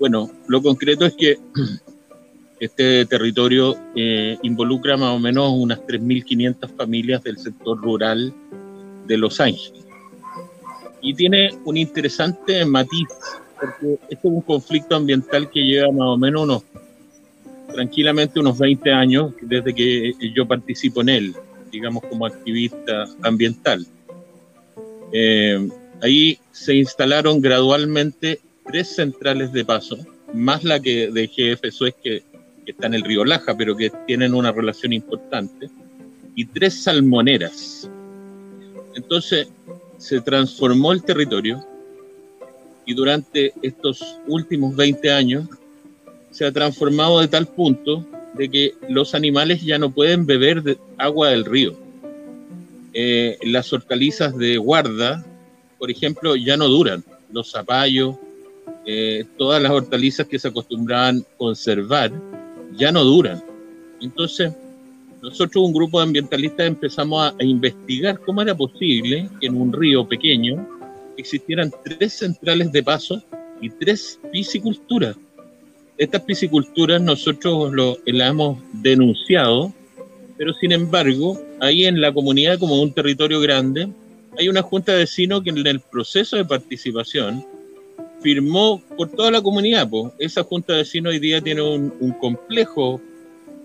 Bueno, lo concreto es que este territorio eh, involucra más o menos unas 3.500 familias del sector rural de Los Ángeles. Y tiene un interesante matiz, porque este es un conflicto ambiental que lleva más o menos unos tranquilamente unos 20 años desde que yo participo en él, digamos como activista ambiental. Eh, ahí se instalaron gradualmente tres centrales de paso, más la que de GF Suez que, que está en el río Laja, pero que tienen una relación importante, y tres salmoneras. Entonces se transformó el territorio y durante estos últimos 20 años se ha transformado de tal punto de que los animales ya no pueden beber de agua del río. Eh, las hortalizas de guarda, por ejemplo, ya no duran. Los zapallos, eh, todas las hortalizas que se acostumbraban conservar, ya no duran. Entonces, nosotros, un grupo de ambientalistas, empezamos a, a investigar cómo era posible que en un río pequeño existieran tres centrales de paso y tres pisciculturas estas pisciculturas nosotros lo, las hemos denunciado, pero sin embargo, ahí en la comunidad, como un territorio grande, hay una junta de vecinos que en el proceso de participación firmó por toda la comunidad. Pues. Esa junta de vecinos hoy día tiene un, complejo,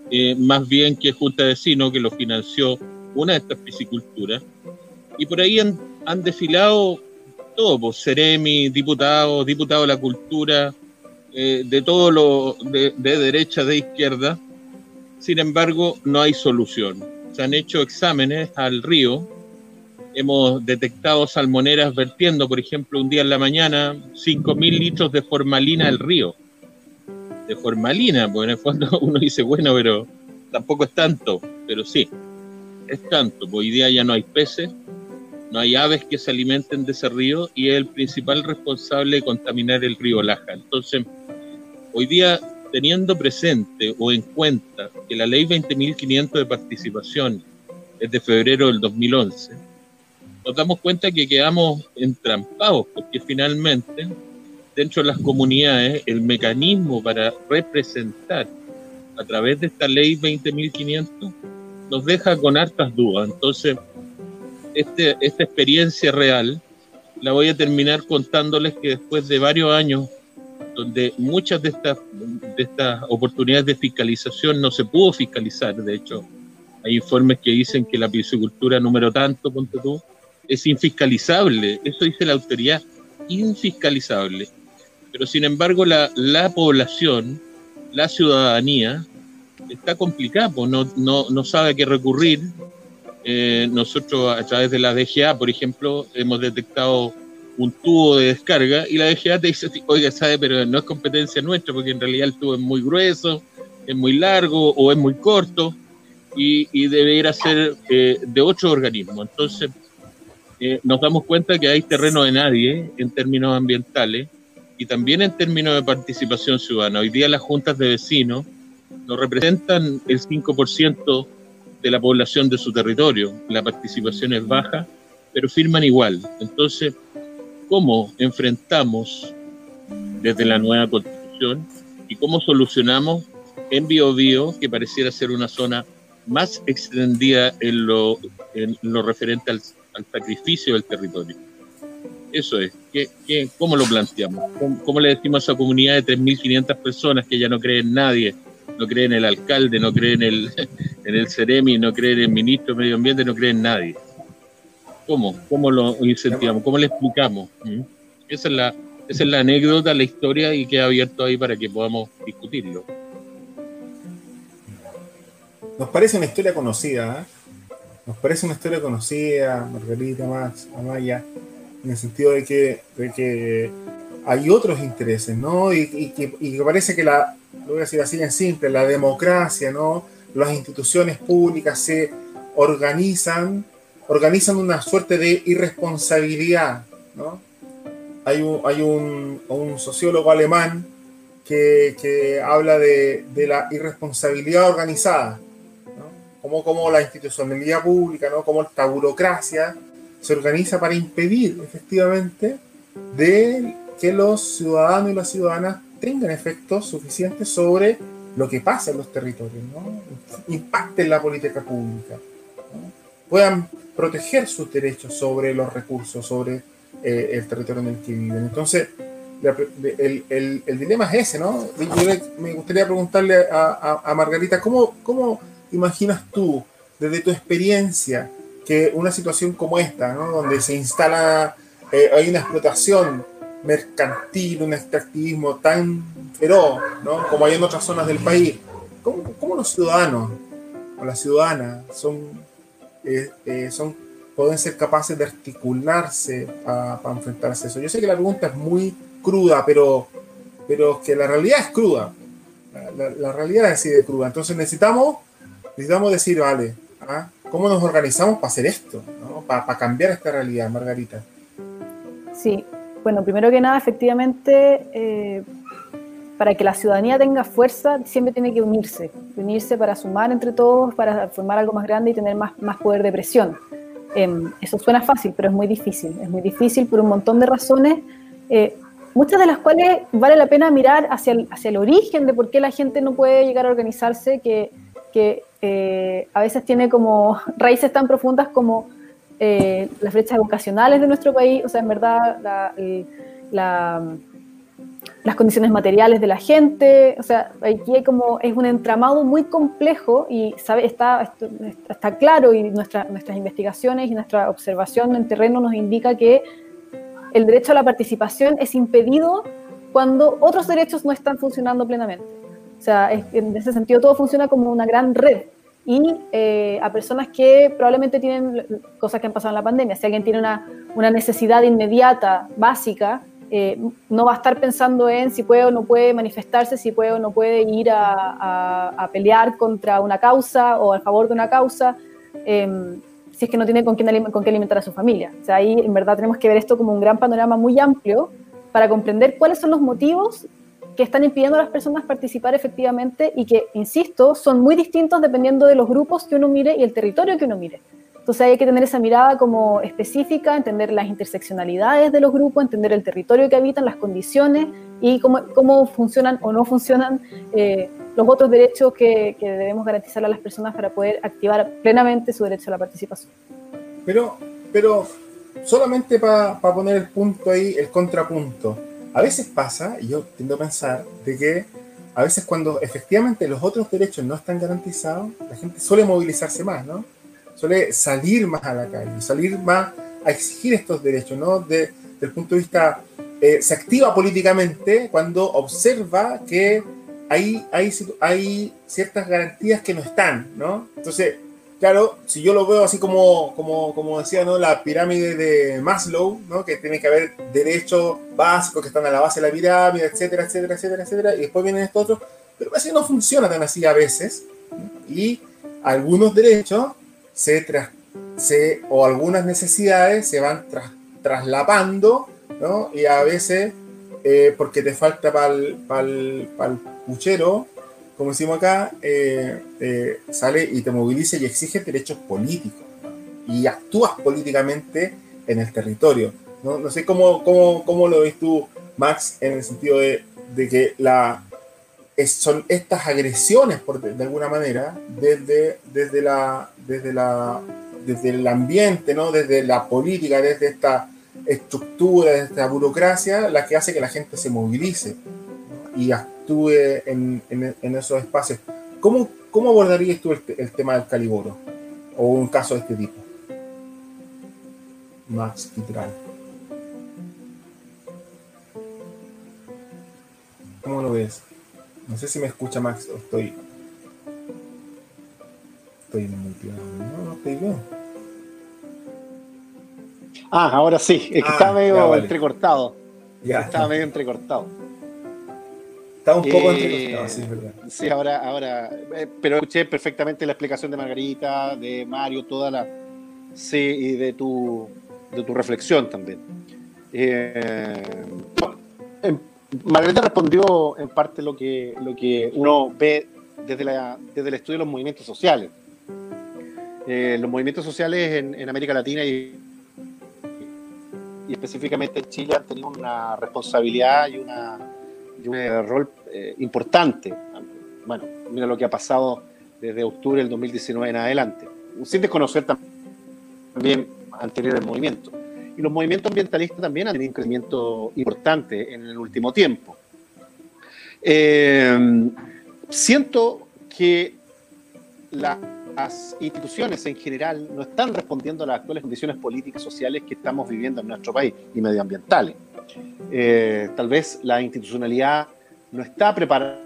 eh, más bien que junta de vecinos, que lo financió una de estas pisciculturas. Y por ahí han, han desfilado todo, pues, Ceremi, diputados, diputados de la cultura, eh, de todo lo de, derecha, de izquierda. Sin embargo, no hay solución. Se han hecho exámenes al río. Hemos detectado salmoneras vertiendo, por ejemplo, un día en la mañana, 5.000 litros de formalina al río. De formalina, porque en el fondo uno dice, bueno, pero tampoco es tanto, pero sí, es tanto. Hoy día ya no hay peces, no hay aves que se alimenten de ese río y es el principal responsable de contaminar el río Laja. Entonces, Hoy día, teniendo presente o en cuenta que la ley 20.500 de participación es de febrero del 2011, nos damos cuenta que quedamos entrampados, porque finalmente, dentro de las comunidades, el mecanismo para representar a través de esta ley 20.500 nos deja con hartas dudas. Entonces, este, esta experiencia real la voy a terminar contándoles que después de varios años donde muchas de estas, de estas oportunidades de fiscalización no se pudo fiscalizar. De hecho, hay informes que dicen que la piscicultura número tanto, ponte tú, es infiscalizable. Eso dice la autoridad, infiscalizable. Pero sin embargo, la, la población, la ciudadanía, está complicada, pues no, no, no sabe a qué recurrir. Eh, nosotros, a través de la DGA, por ejemplo, hemos detectado un tubo de descarga y la DGA te dice, oiga, sabe, pero no es competencia nuestra porque en realidad el tubo es muy grueso, es muy largo o es muy corto y, y debería ser eh, de otro organismo. Entonces, eh, nos damos cuenta que hay terreno de nadie en términos ambientales y también en términos de participación ciudadana. Hoy día las juntas de vecinos no representan el 5% de la población de su territorio. La participación es baja, pero firman igual. Entonces, ¿cómo enfrentamos desde la nueva constitución y cómo solucionamos en Biobío, que pareciera ser una zona más extendida en lo, en lo referente al, sacrificio del territorio? Eso es. ¿Qué, qué, cómo lo planteamos? ¿Cómo, le decimos a esa comunidad de 3.500 personas que ya no creen en nadie, no creen en el alcalde, no creen en el, en el CEREMI, no creen en el ministro de Medio Ambiente, no creen en nadie? ¿Cómo? ¿Cómo lo incentivamos? ¿Cómo le explicamos? ¿Mm? Esa es la, esa es la anécdota, la historia y queda abierto ahí para que podamos discutirlo. Nos parece una historia conocida, ¿eh? Nos parece una historia conocida, Margarita, Max, Amaya, en el sentido de que, de que hay otros intereses, ¿no? Y, que, parece que la, lo voy a decir así en simple, la democracia, ¿no? Las instituciones públicas se organizan, organizan una suerte de irresponsabilidad, ¿no? Hay un, hay un, un sociólogo alemán que, que habla de, de, la irresponsabilidad organizada, ¿no? como, como la institucionalidad pública, ¿no? como esta burocracia se organiza para impedir efectivamente de que los ciudadanos y las ciudadanas tengan efectos suficientes sobre lo que pasa en los territorios, ¿no? impacten la política pública, puedan proteger sus derechos sobre los recursos, sobre eh, el territorio en el que viven. Entonces, el, el, el, dilema es ese, ¿no? Yo me gustaría preguntarle a, a, Margarita, ¿cómo, ¿cómo imaginas tú, desde tu experiencia, que una situación como esta, ¿no? donde se instala, eh, hay una explotación mercantil, un extractivismo tan feroz, ¿no? como hay en otras zonas del país, ¿cómo, cómo los ciudadanos o las ciudadanas son, eh, eh, son, pueden ser capaces de articularse para enfrentarse a eso? Yo sé que la pregunta es muy cruda, pero, pero que la realidad es cruda. La, realidad es así de cruda. Entonces necesitamos, necesitamos decir, vale, ¿ah? ¿Cómo nos organizamos para hacer esto? Para, cambiar esta realidad, Margarita. Sí, bueno, primero que nada, efectivamente, eh, para que la ciudadanía tenga fuerza, siempre tiene que unirse, unirse para sumar entre todos, para formar algo más grande y tener más, más poder de presión. Em, eso suena fácil, pero es muy difícil. Es muy difícil por un montón de razones, eh, muchas de las cuales vale la pena mirar hacia el, hacia el origen de por qué la gente no puede llegar a organizarse, que, que eh, a veces tiene como raíces tan profundas como eh, las brechas educacionales de nuestro país, o sea, en verdad las condiciones materiales de la gente, o sea, aquí hay como, es un entramado muy complejo y sabe, está, está claro y nuestra, nuestras investigaciones y nuestra observación en terreno nos indica que el derecho a la participación es impedido cuando otros derechos no están funcionando plenamente. O sea, en ese sentido todo funciona como una gran red y eh, a personas que probablemente tienen cosas que han pasado en la pandemia. Si alguien tiene una, una necesidad inmediata, básica, eh, no va a estar pensando en si puede o no puede manifestarse, si puede o no puede ir a, a, pelear contra una causa o a favor de una causa, em, si es que no tiene con, quién, con qué alimentar a su familia. O sea, ahí en verdad tenemos que ver esto como un gran panorama muy amplio para comprender cuáles son los motivos que están impidiendo a las personas participar efectivamente y que, insisto, son muy distintos dependiendo de los grupos que uno mire y el territorio que uno mire. Entonces hay que tener esa mirada como específica, entender las interseccionalidades de los grupos, entender el territorio que habitan, las condiciones y cómo, cómo funcionan o no funcionan eh, los otros derechos que, que, debemos garantizar a las personas para poder activar plenamente su derecho a la participación. Pero, pero solamente para poner el punto ahí, el contrapunto a veces pasa, y yo tiendo a pensar, de que a veces cuando efectivamente los otros derechos no están garantizados, la gente suele movilizarse más, ¿no? Suele salir más a la calle, salir más a exigir estos derechos, ¿no? De, desde el punto de vista, eh, se activa políticamente cuando observa que hay, hay, hay ciertas garantías que no están, ¿no? Entonces, claro, si yo lo veo así como, como, como decía, ¿no? La pirámide de Maslow, ¿no? Que tiene que haber derechos básicos que están a la base de la pirámide, etcétera, etcétera, etcétera, etcétera, y después vienen estos otros, pero así no funciona tan así a veces, y algunos derechos se, se o algunas necesidades se van traslapando, ¿no? Y a veces eh, porque te falta para el puchero, como decimos acá, eh, eh, sale y te moviliza y exige derechos políticos. Y actúas políticamente en el territorio. No, no sé cómo, cómo, cómo, lo ves tú, Max, en el sentido de, de que la, son estas agresiones, por, de, alguna manera, desde, desde, la, desde, la, desde el ambiente, ¿no? desde la política, desde esta estructura, desde esta burocracia, la que hace que la gente se movilice y actúe en, en, esos espacios. ¿Cómo, ¿Cómo, abordarías tú el, el, tema del caliboro o un caso de este tipo? Max Kitral. ¿Cómo lo ves? No sé si me escucha Max o estoy. Estoy muteado. No, no estoy bien. Ah, ahora sí. Es que ah, estaba medio entrecortado. Ya. Estaba medio entrecortado. Está un poco eh, entrecortado, sí, es verdad. Sí, ahora, ahora. Eh, pero escuché perfectamente la explicación de Margarita, de Mario, toda la. Sí, y de tu, de tu reflexión también. Eh, Margarita respondió en parte lo que, lo que uno ve desde, la, desde el estudio de los movimientos sociales. Los movimientos sociales en, América Latina y, y, específicamente en Chile han tenido una responsabilidad y, una, un rol eh, importante. Bueno, mira lo que ha pasado desde octubre del 2019 en adelante, sin desconocer también anteriores movimientos y los movimientos ambientalistas también han tenido un crecimiento importante en el último tiempo. Eh, siento que las instituciones en general no están respondiendo a las actuales condiciones políticas y sociales que estamos viviendo en nuestro país y medioambientales. Eh, tal vez la institucionalidad no está preparada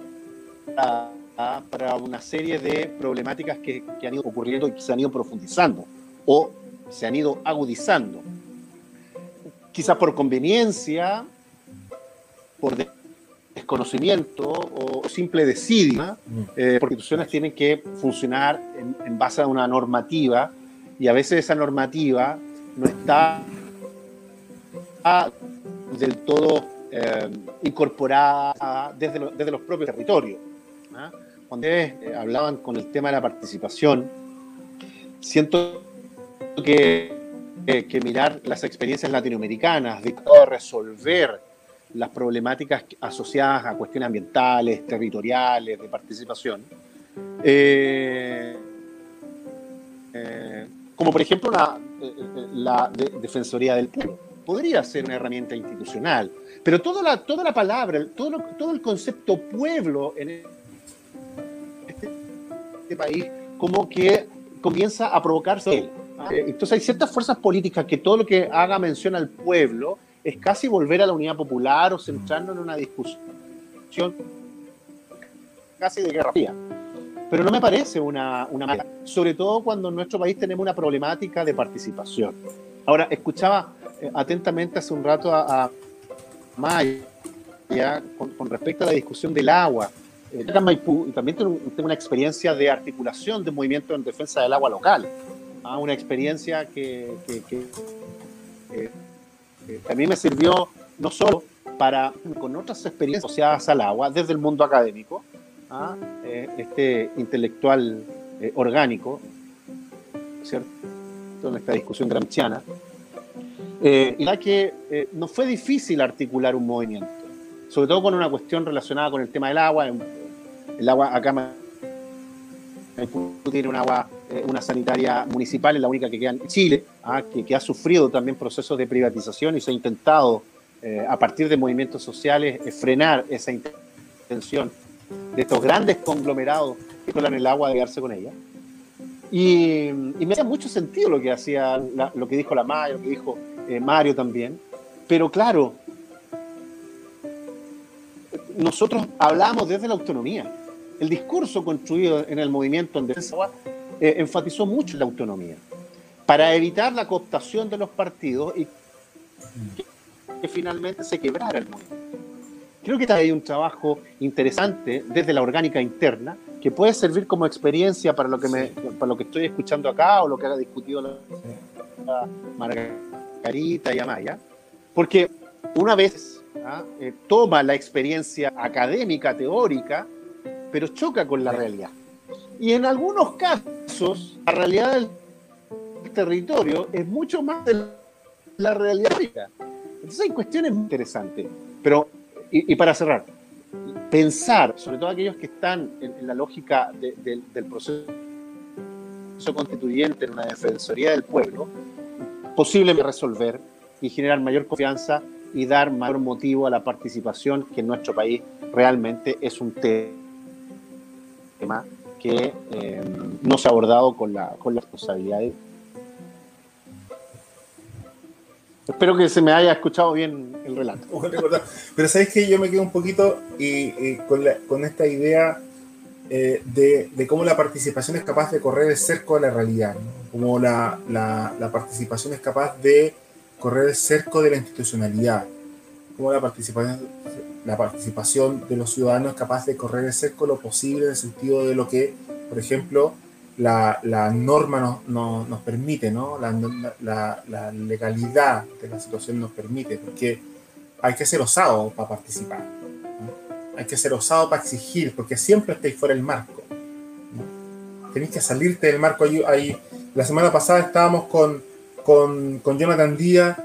para una serie de problemáticas que, que han ido ocurriendo y que se han ido profundizando o se han ido agudizando quizás por conveniencia, por desconocimiento o simple desidia, mm. eh, porque instituciones tienen que funcionar en, base a una normativa y a veces esa normativa no está del todo eh, incorporada desde, desde, los propios territorios. ¿ah? Cuando eh, hablaban con el tema de la participación, siento que que mirar las experiencias latinoamericanas, de resolver las problemáticas asociadas a cuestiones ambientales, territoriales, de participación. Eh, eh, como por ejemplo eh, la Defensoría del Pueblo. Podría ser una herramienta institucional, pero toda la, toda la palabra, todo, todo el concepto pueblo en este país como que comienza a provocarse eh, entonces hay ciertas fuerzas políticas que todo lo que haga mención al pueblo es casi volver a la unidad popular o centrarnos en una discusión casi de guerra fría. Pero no me parece una, una mala, sobre todo cuando en nuestro país tenemos una problemática de participación. Ahora, escuchaba eh, atentamente hace un rato a, Maya con, respecto a la discusión del agua. Eh, también tengo, una experiencia de articulación de movimiento en defensa del agua local a una experiencia que, a mí me sirvió no solo para, con otras experiencias asociadas al agua, desde el mundo académico, ¿ah? eh, este intelectual eh, orgánico, ¿cierto? En esta discusión gramsciana, eh, y la que no fue difícil articular un movimiento, sobre todo con una cuestión relacionada con el tema del agua. El agua acá tiene un agua eh, una sanitaria municipal, es la única que queda en Chile, ¿ah? que, ha sufrido también procesos de privatización y se ha intentado, eh, a partir de movimientos sociales, eh, frenar esa intención de estos grandes conglomerados que colan el agua de quedarse con ella. Y, me hacía mucho sentido lo que, hacía lo que dijo la Maya, lo que dijo Mario también, pero claro, nosotros hablamos desde la autonomía. El discurso construido en el movimiento en defensa eh, enfatizó mucho la autonomía, para evitar la cooptación de los partidos y que, finalmente se quebrara el movimiento. Creo que hay un trabajo interesante desde la orgánica interna que puede servir como experiencia para lo que, me, para lo que estoy escuchando acá o lo que ha discutido la, Margarita y Amaya, porque una vez ¿ah? Eh, toma la experiencia académica, teórica, pero choca con la realidad. Y en algunos casos, la realidad del territorio es mucho más de la realidad. Entonces hay cuestiones muy interesantes. Pero, y, para cerrar, pensar, sobre todo aquellos que están en, la lógica del proceso constituyente en una defensoría del pueblo, posible resolver y generar mayor confianza y dar mayor motivo a la participación que en nuestro país realmente es un tema eh, no se ha abordado con la, con la responsabilidad. Espero que se me haya escuchado bien el relato. Pero sabéis que yo me quedo un poquito y, con, con, esta idea eh, de, cómo la participación es capaz de correr el cerco de la realidad, como la, la, la, participación es capaz de correr el cerco de la institucionalidad, cómo la participación, la participación de los ciudadanos es capaz de correr el cerco lo posible en el sentido de lo que, por ejemplo, la, la norma nos, nos, permite, ¿no? La, la, legalidad de la situación nos permite, porque hay que ser osado para participar, hay que ser osado para exigir, porque siempre estáis fuera del marco. Tenéis que salirte del marco. Ahí, ahí, la semana pasada estábamos con, con, con Jonathan Díaz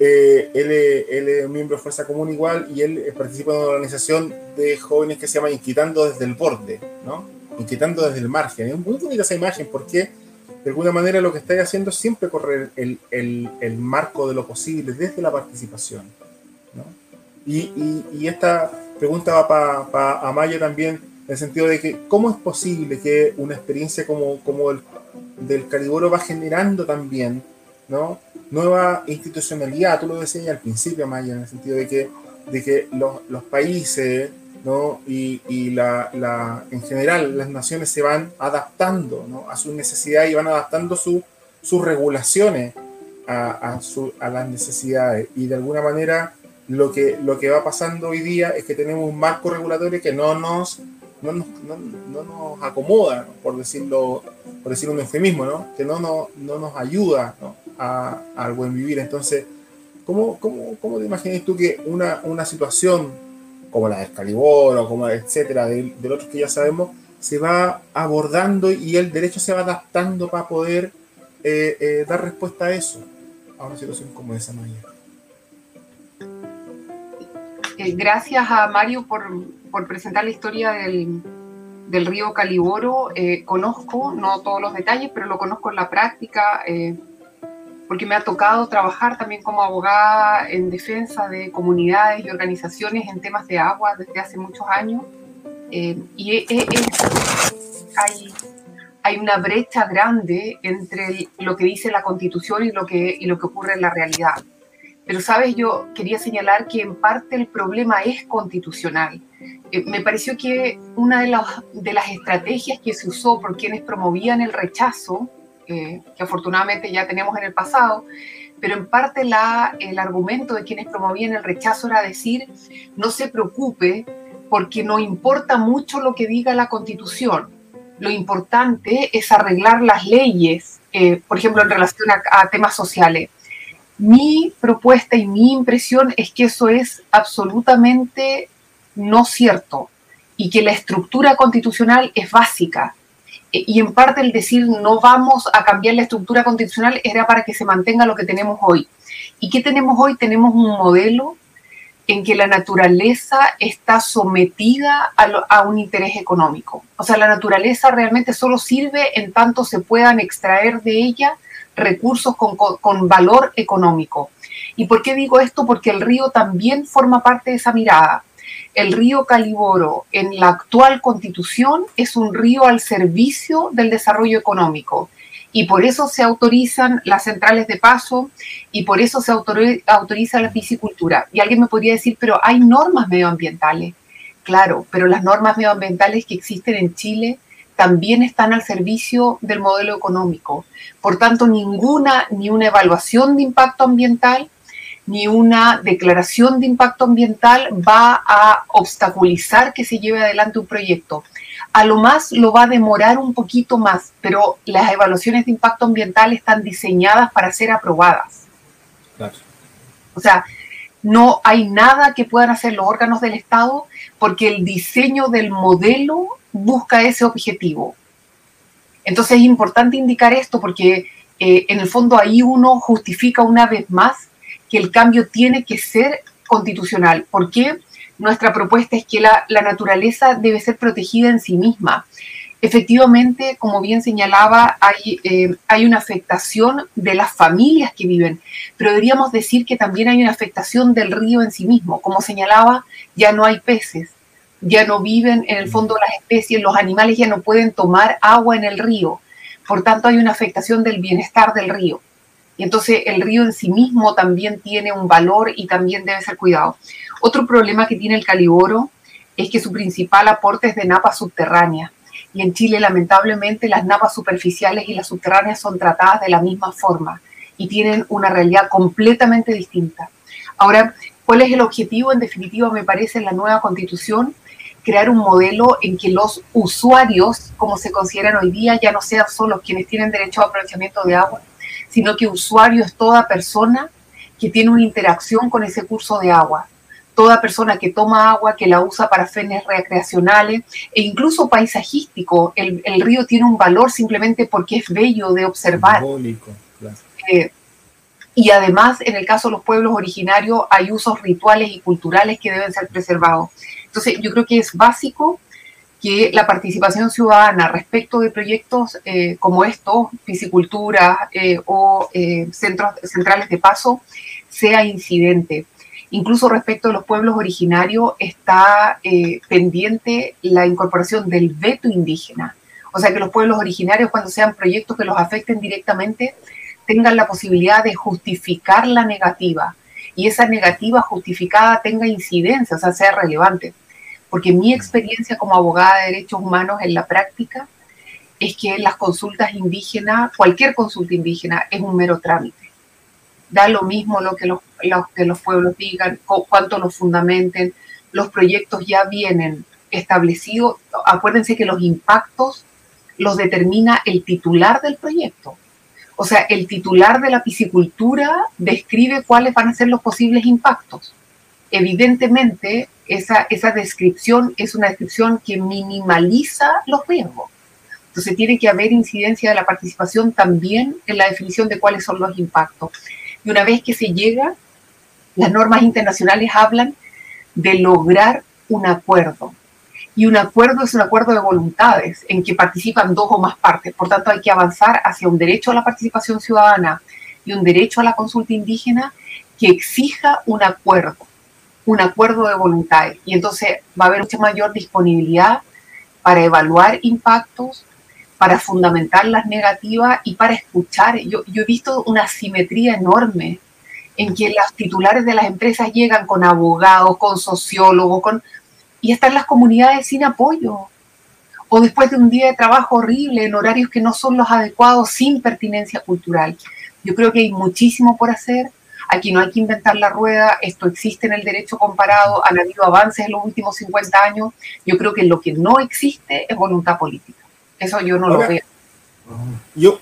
eh, él, él, es miembro de Fuerza Común igual y él participa en una organización de jóvenes que se llama Inquietando desde el borde, ¿no? Inquietando desde el margen. Es muy bonita esa imagen porque de alguna manera lo que estáis haciendo es siempre correr el, el, el, marco de lo posible desde la participación. ¿no? Y, y, y, esta pregunta va para pa Amaya también, en el sentido de que cómo es posible que una experiencia como, como el del Caliboro va generando también ¿no? Nueva institucionalidad, tú lo decías al principio, Maya, en el sentido de que, de que los, los países ¿no? y, y la, la, en general las naciones se van adaptando ¿no? a sus necesidades y van adaptando su, sus regulaciones a, a, su, a, las necesidades. Y de alguna manera lo que, lo que va pasando hoy día es que tenemos un marco regulatorio que no nos, no nos, no, no nos acomoda, por decirlo, por decir un eufemismo, ¿no? que no, no, no nos ayuda ¿no? A, al buen vivir. Entonces, ¿cómo, cómo, cómo te imaginas tú que una, una situación como la del Calibor o como etcétera, del, del otro que ya sabemos, se va abordando y el derecho se va adaptando para poder eh, eh, dar respuesta a eso, a una situación como esa, manera eh, gracias a Mario por, por, presentar la historia del, del río Caliboro. Eh, conozco, no todos los detalles, pero lo conozco en la práctica. Eh, porque me ha tocado trabajar también como abogada en defensa de comunidades y organizaciones en temas de agua desde hace muchos años. Eh, y hay, hay, una brecha grande entre lo que dice la constitución y lo que, y lo que ocurre en la realidad. Pero, sabes, yo quería señalar que en parte el problema es constitucional. Eh, me pareció que una de, las, de las estrategias que se usó por quienes promovían el rechazo que afortunadamente ya tenemos en el pasado, pero en parte el argumento de quienes promovían el rechazo era decir, no se preocupe porque no importa mucho lo que diga la constitución, lo importante es arreglar las leyes, eh, por ejemplo, en relación a, a temas sociales. Mi propuesta y mi impresión es que eso es absolutamente no cierto y que la estructura constitucional es básica eh, y en parte el decir no vamos a cambiar la estructura constitucional era para que se mantenga lo que tenemos hoy. ¿Y qué tenemos hoy? Tenemos un modelo en que la naturaleza está sometida a, un interés económico. O sea, la naturaleza realmente solo sirve en tanto se puedan extraer de ella recursos con, con valor económico. ¿Y por qué digo esto? Porque el río también forma parte de esa mirada el río Caliboro en la actual constitución es un río al servicio del desarrollo económico y por eso se autorizan las centrales de paso y por eso se autoriza la piscicultura. Y alguien me podría decir, pero hay normas medioambientales. Claro, pero las normas medioambientales que existen en Chile también están al servicio del modelo económico. Por tanto, ninguna, ni una evaluación de impacto ambiental, ni una declaración de impacto ambiental va a obstaculizar que se lleve adelante un proyecto. A lo más lo va a demorar un poquito más, pero las evaluaciones de impacto ambiental están diseñadas para ser aprobadas. O sea, no hay nada que puedan hacer los órganos del Estado porque el diseño del modelo busca ese objetivo. Entonces es importante indicar esto porque eh, en el fondo ahí uno justifica una vez más que el cambio tiene que ser constitucional. ¿Por qué? Nuestra propuesta es que la, la naturaleza debe ser protegida en sí misma efectivamente, como bien señalaba, hay, eh, hay, una afectación de las familias que viven, pero deberíamos decir que también hay una afectación del río en sí mismo. Como señalaba, ya no hay peces, ya no viven en el fondo las especies, los animales ya no pueden tomar agua en el río. Por tanto, hay una afectación del bienestar del río. Y entonces el río en sí mismo también tiene un valor y también debe ser cuidado. Otro problema que tiene el caliboro es que su principal aporte es de napas subterráneas y en Chile lamentablemente las napas superficiales y las subterráneas son tratadas de la misma forma y tienen una realidad completamente distinta. Ahora, ¿cuál es el objetivo? En definitiva, me parece en la nueva constitución, crear un modelo en que los usuarios, como se consideran hoy día, ya no sean solo quienes tienen derecho a aprovechamiento de agua, sino que usuario es toda persona que tiene una interacción con ese curso de agua toda persona que toma agua, que la usa para fines recreacionales e incluso paisajístico. El, río tiene un valor simplemente porque es bello de observar. Eh, y además, en el caso de los pueblos originarios, hay usos rituales y culturales que deben ser preservados. Entonces, yo creo que es básico que la participación ciudadana respecto de proyectos eh, como estos, piscicultura eh, o centros centrales de paso, sea incidente. Incluso respecto a los pueblos originarios está eh, pendiente la incorporación del veto indígena. O sea, que los pueblos originarios, cuando sean proyectos que los afecten directamente, tengan la posibilidad de justificar la negativa y esa negativa justificada tenga incidencia, o sea, sea relevante. Porque mi experiencia como abogada de derechos humanos en la práctica es que las consultas indígenas, cualquier consulta indígena, es un mero trámite da lo mismo lo que los, que los pueblos digan, cuánto los fundamenten, los proyectos ya vienen establecidos. Acuérdense que los impactos los determina el titular del proyecto. O sea, el titular de la piscicultura describe cuáles van a ser los posibles impactos. Evidentemente, esa, esa descripción es una descripción que minimaliza los riesgos. Entonces tiene que haber incidencia de la participación también en la definición de cuáles son los impactos. Y una vez que se llega, las normas internacionales hablan de lograr un acuerdo. Y un acuerdo es un acuerdo de voluntades en que participan dos o más partes. Por tanto, hay que avanzar hacia un derecho a la participación ciudadana y un derecho a la consulta indígena que exija un acuerdo, un acuerdo de voluntades. Y entonces va a haber mucha mayor disponibilidad para evaluar impactos, para fundamentar las negativas y para escuchar. Yo, yo he visto una simetría enorme en que los titulares de las empresas llegan con abogados, con sociólogos, con, y están las comunidades sin apoyo. O después de un día de trabajo horrible, en horarios que no son los adecuados, sin pertinencia cultural. Yo creo que hay muchísimo por hacer. Aquí no hay que inventar la rueda, esto existe en el derecho comparado, han habido avances en los últimos 50 años. Yo creo que lo que no existe es voluntad política. Eso yo no lo veo. Yo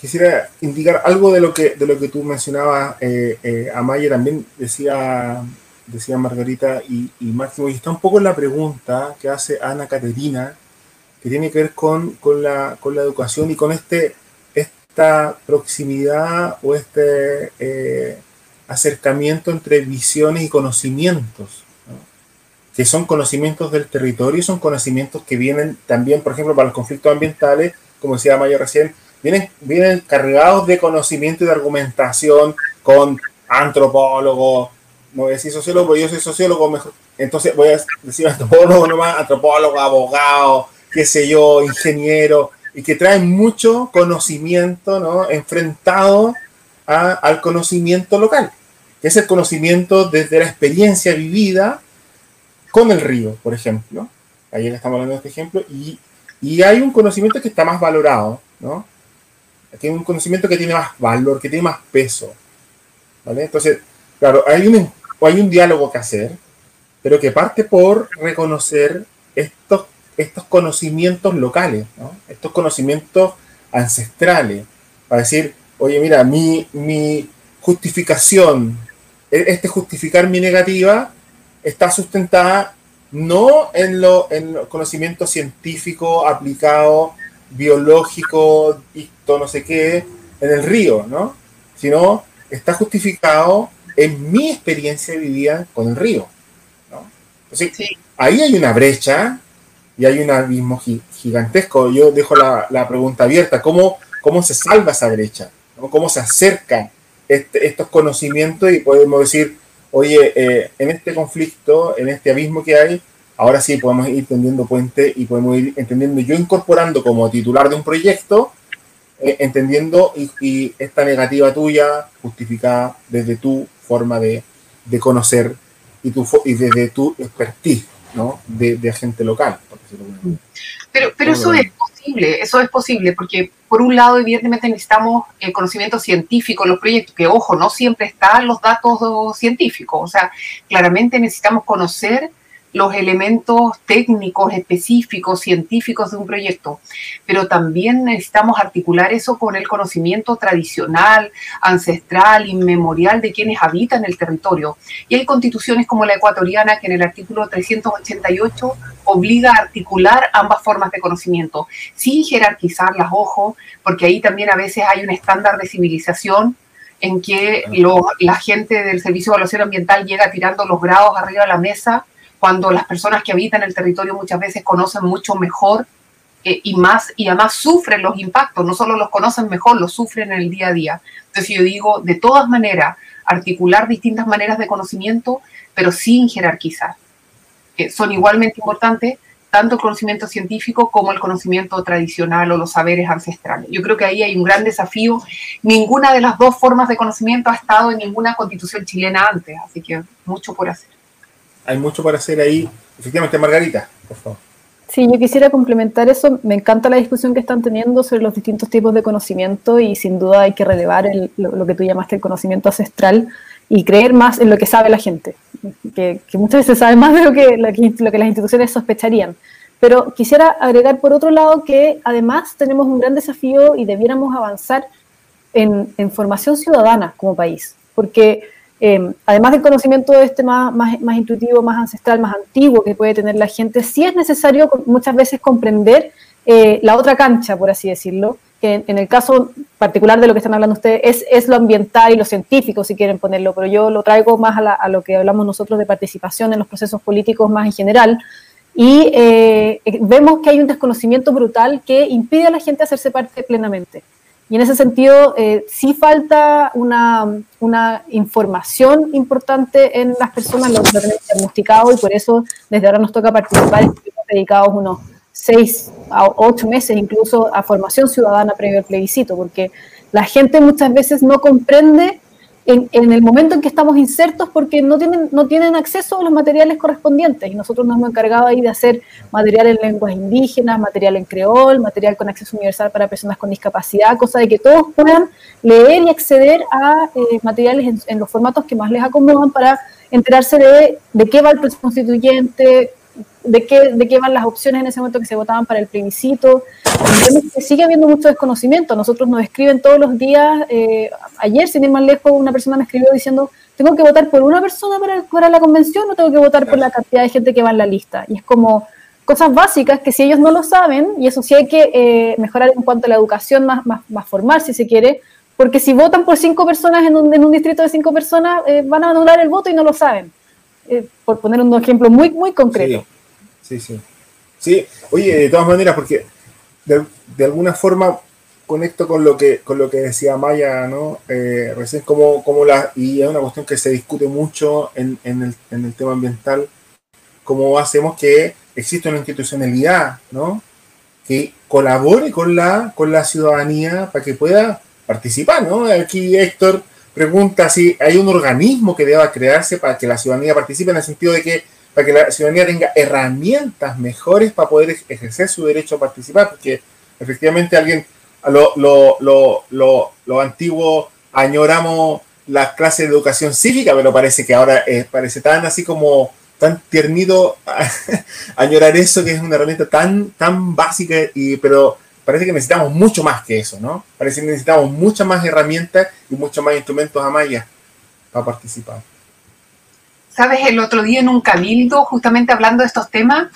quisiera indicar algo de lo que, de lo que tú mencionabas, eh, eh, Amaya también decía, decía Margarita y, Máximo, y está un poco en la pregunta que hace Ana Caterina, que tiene que ver con, con, la, con la educación y con este, esta proximidad o este eh, acercamiento entre visiones y conocimientos que son conocimientos del territorio, son conocimientos que vienen también, por ejemplo, para los conflictos ambientales, como decía Maya recién, vienen, vienen cargados de conocimiento y de argumentación con antropólogos, no voy a decir sociólogo, yo soy sociólogo, entonces voy a decir antropólogo nomás, antropólogo, abogado, qué sé yo, ingeniero, y que traen mucho conocimiento, ¿no? Enfrentado al conocimiento local, que es el conocimiento desde la experiencia vivida con el río, por ejemplo. Ayer estamos hablando de este ejemplo. Y, y hay un conocimiento que está más valorado, ¿no? Tiene un conocimiento que tiene más valor, que tiene más peso. ¿Vale? Entonces, claro, hay un, hay un diálogo que hacer, pero que parte por reconocer estos, estos conocimientos locales, ¿no? estos conocimientos ancestrales, para decir, oye, mira, mi, mi justificación e, este justificar mi negativa está sustentada no en lo, en conocimiento científico aplicado, biológico, no sé qué, en el río, ¿no? Sino está justificado en mi experiencia vivida con el río, ¿no? ahí hay una brecha y hay un abismo gigantesco. Yo dejo la, pregunta abierta, ¿cómo, ¿cómo se salva esa brecha? ¿Cómo se acercan este, estos conocimientos y podemos decir, oye, eh, en este conflicto, en este abismo que hay, ahora sí podemos ir tendiendo puente y podemos ir entendiendo, yo incorporando como titular de un proyecto, eh, entendiendo y, esta negativa tuya justificada desde tu forma de, conocer y, tu, y desde tu expertise ¿no? de, de agente local. Pero, pero eso es posible, eso es posible, porque por un lado, evidentemente necesitamos el conocimiento científico en los proyectos, que ojo, no siempre están los datos científicos, o sea, claramente necesitamos conocer los elementos técnicos, específicos, científicos de un proyecto, pero también necesitamos articular eso con el conocimiento tradicional, ancestral, inmemorial de quienes habitan el territorio. Y hay constituciones como la ecuatoriana que en el artículo 388 obliga a articular ambas formas de conocimiento, sin jerarquizarlas, ojo, porque ahí también a veces hay un estándar de civilización en que la gente del Servicio de Evaluación Ambiental llega tirando los grados arriba de la mesa cuando las personas que habitan el territorio muchas veces conocen mucho mejor eh, y más, y además sufren los impactos, no solo los conocen mejor, los sufren en el día a día. Entonces yo digo, de todas maneras, articular distintas maneras de conocimiento, pero sin jerarquizar. son igualmente importantes tanto el conocimiento científico como el conocimiento tradicional o los saberes ancestrales. Yo creo que ahí hay un gran desafío. Ninguna de las dos formas de conocimiento ha estado en ninguna constitución chilena antes, así que mucho por hacer hay mucho para hacer ahí. Efectivamente, Margarita, por favor. Sí, yo quisiera complementar eso. Me encanta la discusión que están teniendo sobre los distintos tipos de conocimiento y sin duda hay que relevar lo, que tú llamaste el conocimiento ancestral y creer más en lo que sabe la gente, que, muchas veces sabe más de lo que, lo que, las instituciones sospecharían. Pero quisiera agregar por otro lado que además tenemos un gran desafío y debiéramos avanzar en, en formación ciudadana como país, porque Em, además del conocimiento este más, más, intuitivo, más ancestral, más antiguo que puede tener la gente, sí es necesario muchas veces comprender eh, la otra cancha, por así decirlo, que en, el caso particular de lo que están hablando ustedes es, es, lo ambiental y lo científico, si quieren ponerlo, pero yo lo traigo más a, lo que hablamos nosotros de participación en los procesos políticos más en general. Y eh, vemos que hay un desconocimiento brutal que impide a la gente hacerse parte plenamente. Y en ese sentido, eh, sí falta una, una, información importante en las personas, lo, tenemos diagnosticado y por eso desde ahora nos toca participar. Dedicados unos seis a ocho meses incluso a formación ciudadana previo al plebiscito, porque la gente muchas veces no comprende en, el momento en que estamos insertos porque no tienen, no tienen acceso a los materiales correspondientes. Y nosotros nos hemos encargado ahí de hacer material en lenguas indígenas, material en creol, material con acceso universal para personas con discapacidad, cosa de que todos puedan leer y acceder a eh, materiales en, los formatos que más les acomodan para enterarse de, de qué va el proceso constituyente, de qué, de qué van las opciones en ese momento que se votaban para el plebiscito. que sigue habiendo mucho desconocimiento. Nosotros nos escriben todos los días. Eh, ayer, sin ir más lejos, una persona me escribió diciendo, ¿tengo que votar por una persona para, para la convención o tengo que votar por la cantidad de gente que va en la lista? Y es como cosas básicas que si ellos no lo saben, y eso sí hay que eh, mejorar en cuanto a la educación más, más, más, formal, si se quiere, porque si votan por cinco personas en un, en un distrito de cinco personas, eh, van a anular el voto y no lo saben. por poner un ejemplo muy, muy concreto. Sí, sí. Sí, oye, de todas maneras, porque de, alguna forma conecto con lo que con lo que decía Maya, ¿no? Eh, recién como, como la, y es una cuestión que se discute mucho en, el, en el tema ambiental, cómo hacemos que exista una institucionalidad, ¿no? Que colabore con la, con la ciudadanía para que pueda participar, ¿no? Aquí Héctor pregunta si hay un organismo que deba crearse para que la ciudadanía participe en el sentido de que para que la ciudadanía tenga herramientas mejores para poder ejercer su derecho a participar, porque efectivamente alguien, lo, lo, lo, lo, lo antiguo, añoramos las clases de educación cívica, pero parece que ahora parece tan así como tan tiernito añorar eso, que es una herramienta tan, tan básica, y, pero parece que necesitamos mucho más que eso, ¿no? Parece que necesitamos muchas más herramientas y muchos más instrumentos a Maya para participar. Sabes, el otro día en un cabildo, justamente hablando de estos temas,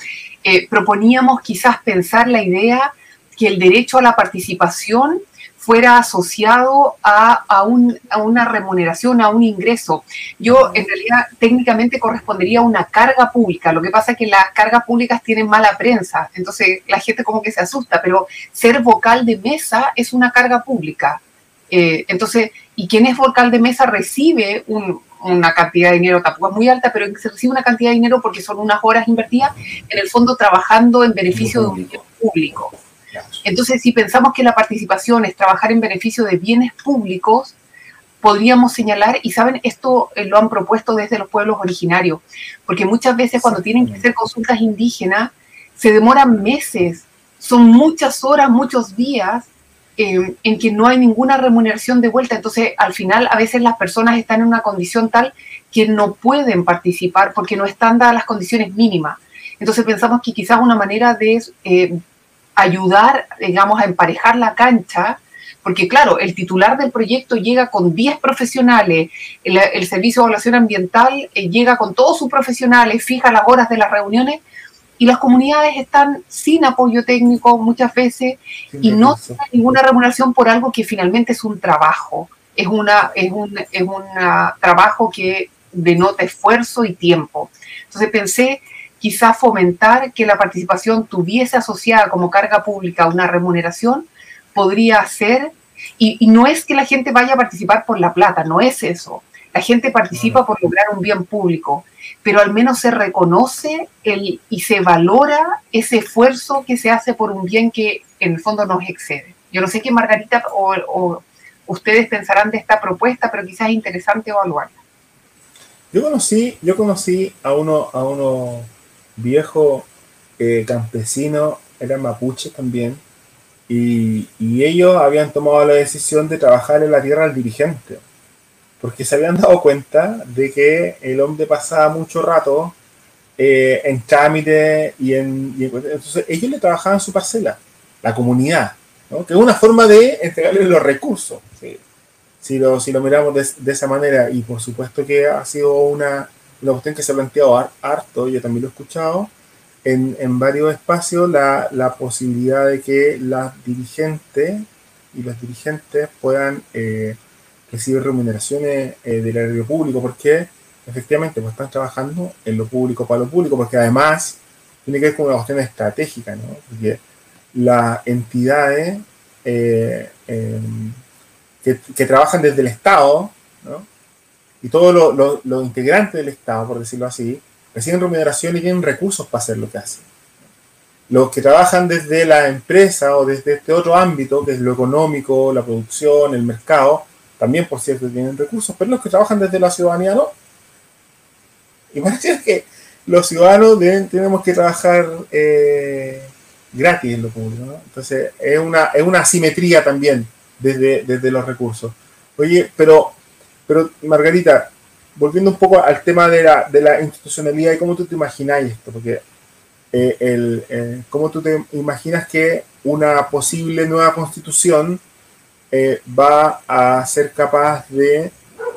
eh, proponíamos quizás pensar la idea que el derecho a la participación fuera asociado a, una remuneración, a un ingreso. Yo en realidad técnicamente correspondería a una carga pública. Lo que pasa es que las cargas públicas tienen mala prensa, entonces la gente como que se asusta, pero ser vocal de mesa es una carga pública. Eh, entonces, y quien es vocal de mesa recibe una cantidad de dinero, tampoco es muy alta, pero se recibe una cantidad de dinero porque son unas horas invertidas en el fondo trabajando en beneficio de un bien público. Entonces, si pensamos que la participación es trabajar en beneficio de bienes públicos, podríamos señalar, y saben, esto eh, lo han propuesto desde los pueblos originarios, porque muchas veces cuando tienen que hacer consultas indígenas, se demoran meses, son muchas horas, muchos días eh, en que no hay ninguna remuneración de vuelta. Entonces, al final, a veces las personas están en una condición tal que no pueden participar porque no están dadas las condiciones mínimas. Entonces, pensamos que quizás una manera de eh, ayudar, digamos, a emparejar la cancha, porque claro, el titular del proyecto llega con 10 profesionales, el, Servicio de Evaluación Ambiental eh, llega con todos sus profesionales, fija las horas de las reuniones y las comunidades están sin apoyo técnico muchas veces y no tienen ninguna remuneración por algo que finalmente es un trabajo, es, una, es, un, es un trabajo que denota esfuerzo y tiempo. Entonces pensé quizá fomentar que la participación tuviese asociada como carga pública una remuneración, podría ser, y, no es que la gente vaya a participar por la plata, no es eso. La gente participa por lograr un bien público, pero al menos se reconoce el, y se valora ese esfuerzo que se hace por un bien que en el fondo nos excede. Yo no sé qué Margarita o, ustedes pensarán de esta propuesta, pero quizás es interesante evaluarla. Yo conocí, yo conocí a uno, a uno viejo eh, campesino, eran mapuches también, y, ellos habían tomado la decisión de trabajar en la tierra al dirigente, porque se habían dado cuenta de que el hombre pasaba mucho rato eh, en trámite y en, Entonces ellos le trabajaban su parcela, la comunidad, que es una forma de entregarle los recursos. Si, lo, si lo miramos de, esa manera, y por supuesto que ha sido una, una cuestión que se ha planteado harto, yo también lo he escuchado, en, en varios espacios, la, la, posibilidad de que las dirigentes y los dirigentes puedan eh, recibir remuneraciones eh, del área público, porque efectivamente pues, están trabajando en lo público para lo público, porque además tiene que ver con una cuestión estratégica, ¿no? porque las entidades eh, em, que, trabajan desde el Estado, y todos los integrantes del Estado, por decirlo así, reciben remuneración y tienen recursos para hacer lo que hacen. Los que trabajan desde la empresa o desde este otro ámbito, que es lo económico, la producción, el mercado, también por cierto tienen recursos, pero los que trabajan desde la ciudadanía no. Y parece que los ciudadanos tenemos que trabajar eh, gratis en lo público. ¿no? Entonces es una, es una asimetría también desde, desde los recursos. Oye, pero pero Margarita, volviendo un poco al tema de la, de la institucionalidad y cómo tú te imagináis esto, porque eh, el, eh, cómo tú te imaginas que una posible nueva constitución eh, va a ser capaz de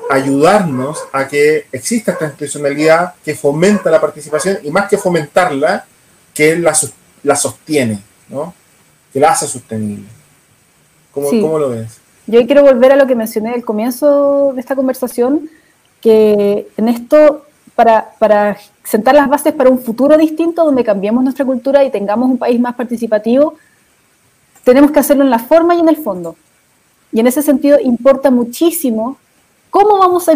ayudarnos a que exista esta institucionalidad que fomenta la participación y más que fomentarla, que la, la sostiene, ¿no? que la hace sostenible. ¿Cómo, ¿Cómo lo ves? Yo quiero volver a lo que mencioné al comienzo de esta conversación, que en esto, para, para sentar las bases para un futuro distinto, donde cambiemos nuestra cultura y tengamos un país más participativo, tenemos que hacerlo en la forma y en el fondo. Y en ese sentido importa muchísimo cómo vamos a,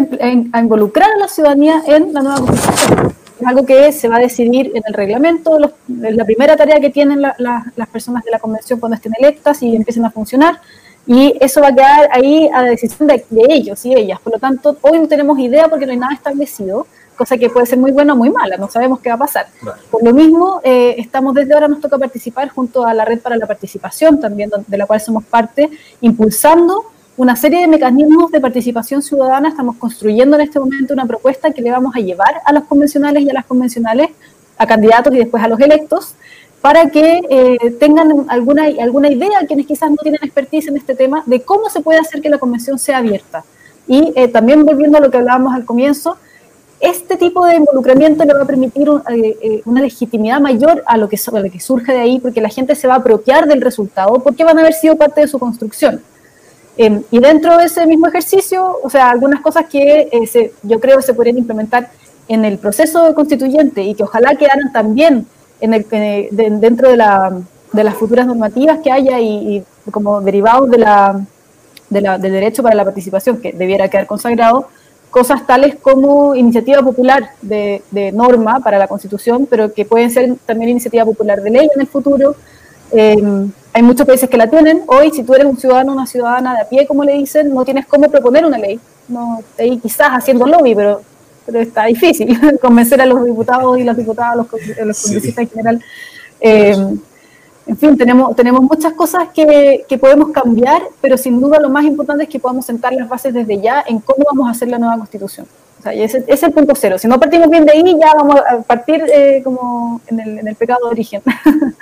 involucrar a la ciudadanía en la nueva constitución. Es algo que se va a decidir en el reglamento, es la primera tarea que tienen las personas de la convención cuando estén electas y empiecen a funcionar y eso va a quedar ahí a la decisión de, ellos y ellas. Por lo tanto, hoy no tenemos idea porque no hay nada establecido, cosa que puede ser muy buena o muy mala, no sabemos qué va a pasar. Por lo mismo, eh, estamos desde ahora, nos toca participar junto a la Red para la Participación, también de la cual somos parte, impulsando una serie de mecanismos de participación ciudadana. Estamos construyendo en este momento una propuesta que le vamos a llevar a los convencionales y a las convencionales, a candidatos y después a los electos, para que eh, tengan alguna, alguna idea, quienes quizás no tienen expertise en este tema, de cómo se puede hacer que la convención sea abierta. Y eh, también volviendo a lo que hablábamos al comienzo, este tipo de involucramiento le va a permitir eh, eh, una legitimidad mayor a lo, que, surge de ahí, porque la gente se va a apropiar del resultado, porque van a haber sido parte de su construcción. Em, y dentro de ese mismo ejercicio, o sea, algunas cosas que se, yo creo que se podrían implementar en el proceso constituyente y que ojalá quedaran también dentro de, la, de, las futuras normativas que haya y, como derivados del derecho para la participación, que debiera quedar consagrado, cosas tales como iniciativa popular de, de, norma para la Constitución, pero que pueden ser también iniciativa popular de ley en el futuro. Em, hay muchos países que la tienen. Hoy, si tú eres un ciudadano o una ciudadana de a pie, como le dicen, no tienes cómo proponer una ley. No, ahí quizás haciendo lobby, pero pero está difícil convencer a los diputados y las diputadas, los, los congresistas en general. Eh, en fin, tenemos, tenemos muchas cosas que, podemos cambiar, pero sin duda lo más importante es que podamos sentar las bases desde ya en cómo vamos a hacer la nueva constitución. O sea, ese, es el punto cero. Si no partimos bien de ahí, ya vamos a partir eh, como en el, en el, pecado de origen.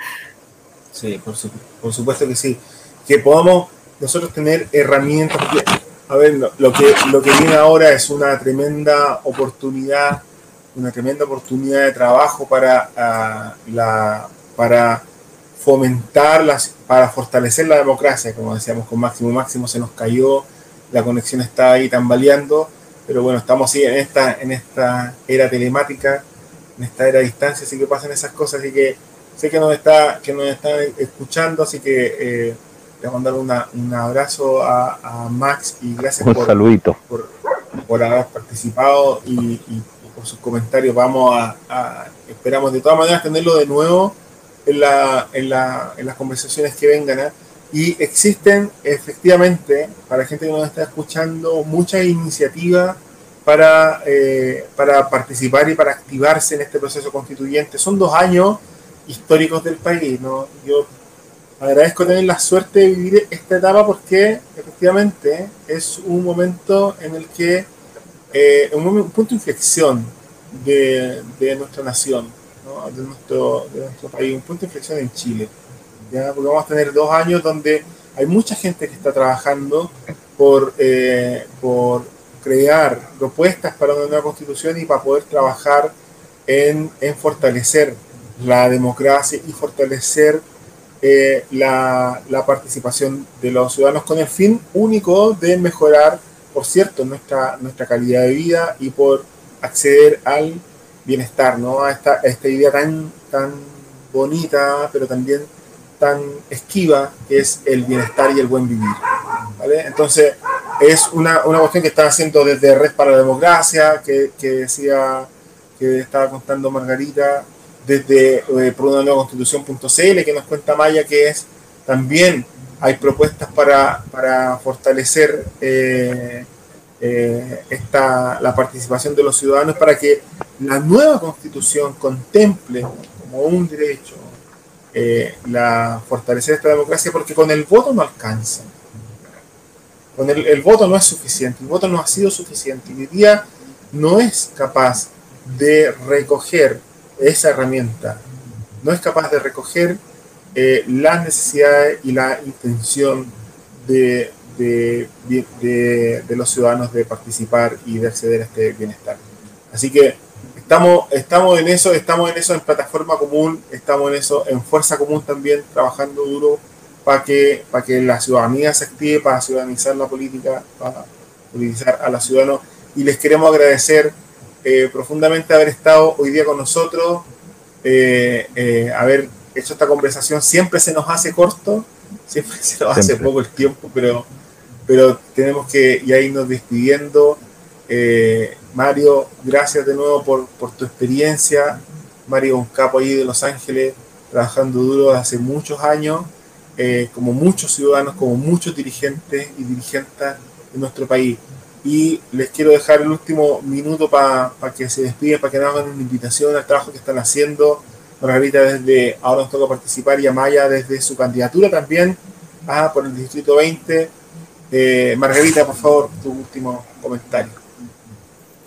Sí, por, por supuesto que sí. Que podamos nosotros tener herramientas a ver, lo, que, lo que viene ahora es una tremenda oportunidad, una tremenda oportunidad de trabajo para, ah, la, para fomentar, las, para fortalecer la democracia, como decíamos con Máximo. Máximo se nos cayó, la conexión está ahí tambaleando, pero bueno, estamos en esta, en esta era telemática, en esta era a distancia, así que pasan esas cosas, así que sé que nos está, que nos están escuchando, así que... Eh, le mandar un abrazo a, Max y gracias por, por, haber participado y, por sus comentarios. Vamos a, esperamos de todas maneras tenerlo de nuevo en, la, en, la, en las conversaciones que vengan. ¿eh? Y existen efectivamente, para gente que nos está escuchando, muchas iniciativas para, eh, para participar y para activarse en este proceso constituyente. Son dos años históricos del país. ¿no? Yo agradezco tener la suerte de vivir esta etapa porque efectivamente es un momento en el que, eh, un, punto de inflexión de, nuestra nación, de, nuestro, de nuestro país, un punto de inflexión en Chile. ¿ya? Porque vamos a tener dos años donde hay mucha gente que está trabajando por, eh, por crear propuestas para una nueva constitución y para poder trabajar en, en fortalecer la democracia y fortalecer eh, la, participación de los ciudadanos con el fin único de mejorar, por cierto, nuestra, nuestra calidad de vida y por acceder al bienestar, ¿no? A esta, esta idea tan, tan bonita, pero también tan esquiva, que es el bienestar y el buen vivir. ¿vale? Entonces, es una, una cuestión que está haciendo desde Red para la Democracia, que, que decía, que estaba contando Margarita, desde eh, por una nueva constitución.cl que nos cuenta Maya que es también hay propuestas para, para fortalecer eh, eh, esta, la participación de los ciudadanos para que la nueva constitución contemple como un derecho la fortalecer esta democracia porque con el voto no alcanza. Con el, el voto no es suficiente, el voto no ha sido suficiente y hoy día no es capaz de recoger esa herramienta no es capaz de recoger eh, las necesidades y la intención de, de, de, los ciudadanos de participar y de acceder a este bienestar. Así que estamos, estamos en eso, estamos en eso en plataforma común, estamos en eso en fuerza común también, trabajando duro para que, para que la ciudadanía se active, para ciudadanizar la política, para politizar a los ciudadanos. Y les queremos agradecer eh, profundamente haber estado hoy día con nosotros, eh, eh, haber hecho esta conversación. Siempre se nos hace corto, siempre se nos hace poco el tiempo, pero, pero tenemos que ya irnos despidiendo. Mario, gracias de nuevo por, tu experiencia. Mario, un ahí de Los Ángeles, trabajando duro hace muchos años, como muchos ciudadanos, como muchos dirigentes y dirigentes de nuestro país. Y les quiero dejar el último minuto para que se despiden, para que nos hagan una invitación al trabajo que están haciendo. Margarita desde ahora nos toca participar y Amaya desde su candidatura también ah, por el Distrito 20. Eh, Margarita, por favor, tu último comentario.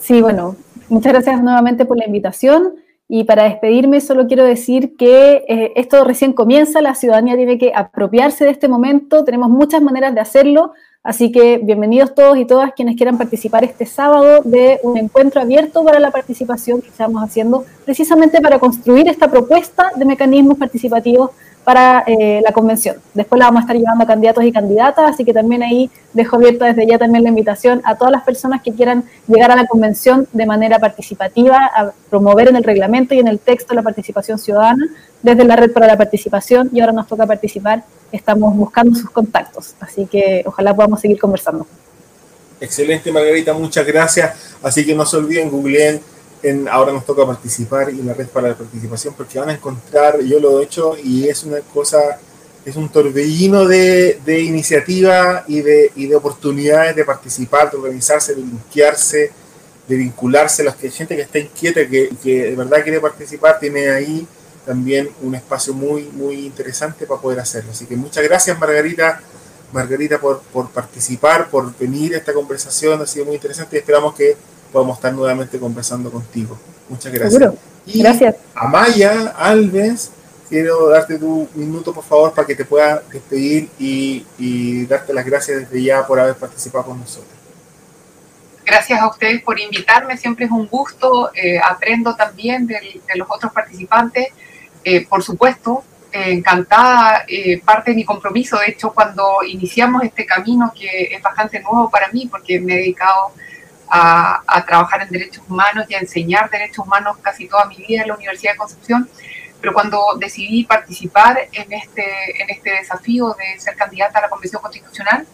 Sí, bueno, muchas gracias nuevamente por la invitación. Y para despedirme, solo quiero decir que eh, esto recién comienza, la ciudadanía tiene que apropiarse de este momento, tenemos muchas maneras de hacerlo, Así que bienvenidos todos y todas quienes quieran participar este sábado de un encuentro abierto para la participación que estamos haciendo precisamente para construir esta propuesta de mecanismos participativos para eh, la convención. Después la vamos a estar llevando a candidatos y candidatas, así que también ahí dejo abierta desde ya también la invitación a todas las personas que quieran llegar a la convención de manera participativa, a promover en el reglamento y en el texto la participación ciudadana desde la red para la participación y ahora nos toca participar, estamos buscando sus contactos, así que ojalá podamos seguir conversando. Excelente Margarita, muchas gracias, así que no se olviden, googleen ahora nos toca participar y la red para la participación porque van a encontrar, yo lo he hecho y es una cosa, es un torbellino de, de iniciativa y de, oportunidades de participar, de organizarse, de limpiarse, de vincularse. La gente que está inquieta, que, que de verdad quiere participar, tiene ahí también un espacio muy, muy interesante para poder hacerlo. Así que muchas gracias Margarita. Margarita por, por participar, por venir a esta conversación, ha sido muy interesante y esperamos que podamos estar nuevamente conversando contigo. Muchas gracias. Seguro. Y gracias. Amaya Alves, quiero darte tu minuto, por favor, para que te pueda despedir y, darte las gracias desde ya por haber participado con nosotros. Gracias a ustedes por invitarme, siempre es un gusto, eh, aprendo también de, los otros participantes. Eh, por supuesto, eh, encantada, parte de mi compromiso, de hecho, cuando iniciamos este camino, que es bastante nuevo para mí, porque me he dedicado a, trabajar en derechos humanos y a enseñar derechos humanos casi toda mi vida en la Universidad de Concepción, pero cuando decidí participar en este, en este desafío de ser candidata a la Convención Constitucional,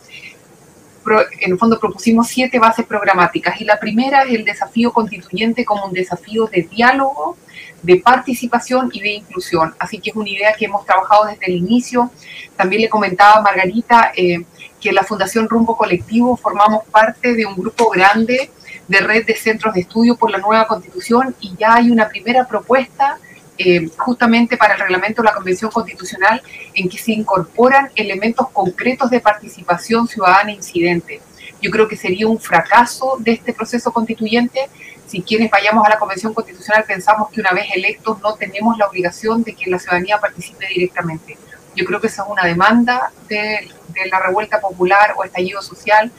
en el fondo propusimos siete bases programáticas y la primera es el desafío constituyente como un desafío de diálogo, de participación y de inclusión. Así que es una idea que hemos trabajado desde el inicio. También le comentaba a Margarita, eh, que la Fundación Rumbo Colectivo formamos parte de un grupo grande de red de centros de estudio por la nueva constitución y ya hay una primera propuesta eh, justamente para el reglamento de la Convención Constitucional en que se incorporan elementos concretos de participación ciudadana incidente. Yo creo que sería un fracaso de este proceso constituyente si quienes vayamos a la Convención Constitucional pensamos que una vez electos no tenemos la obligación de que la ciudadanía participe directamente. Yo creo que esa es una demanda de, la revuelta popular o estallido social,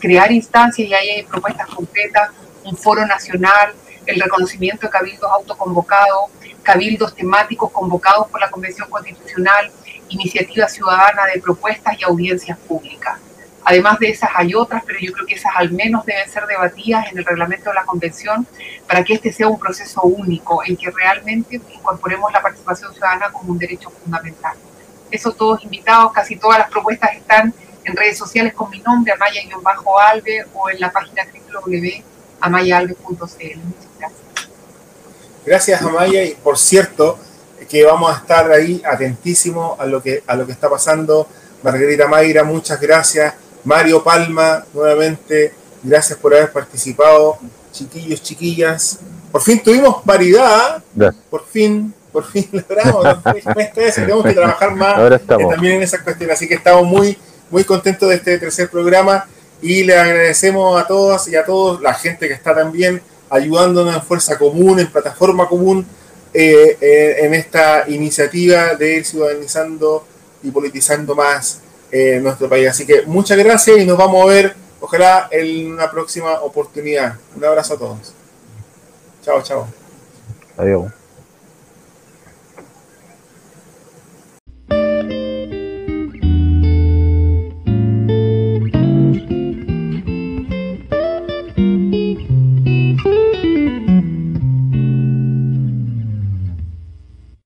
crear instancias y ahí hay propuestas concretas, un foro nacional, el reconocimiento de cabildos autoconvocados, cabildos temáticos convocados por la Convención Constitucional, iniciativa ciudadana de propuestas y audiencias públicas. Además de esas hay otras, pero yo creo que esas al menos deben ser debatidas en el reglamento de la Convención para que este sea un proceso único en que realmente incorporemos la participación ciudadana como un derecho fundamental. Eso todos invitados, casi todas las propuestas están en redes sociales con mi nombre, Amaya-Alve, o en la página www.amayaalve.cl. Muchas gracias. Gracias, Amaya. Y por cierto, que vamos a estar ahí atentísimos a lo que, a lo que está pasando. Margarita Mayra, muchas gracias. Mario Palma, nuevamente, gracias por haber participado. Chiquillos, chiquillas. Por fin tuvimos variedad. Por fin por fin logramos. tenemos que trabajar más eh, también en esas cuestiones. Así que estamos muy, muy contentos de este tercer programa y le agradecemos a todas y a todos, la gente que está también ayudándonos en Fuerza Común, en Plataforma Común, eh, eh, en esta iniciativa de ir ciudadanizando y politizando más nuestro país. Así que muchas gracias y nos vamos a ver, ojalá, en una próxima oportunidad. Un abrazo a todos. Chao, chao. Adiós.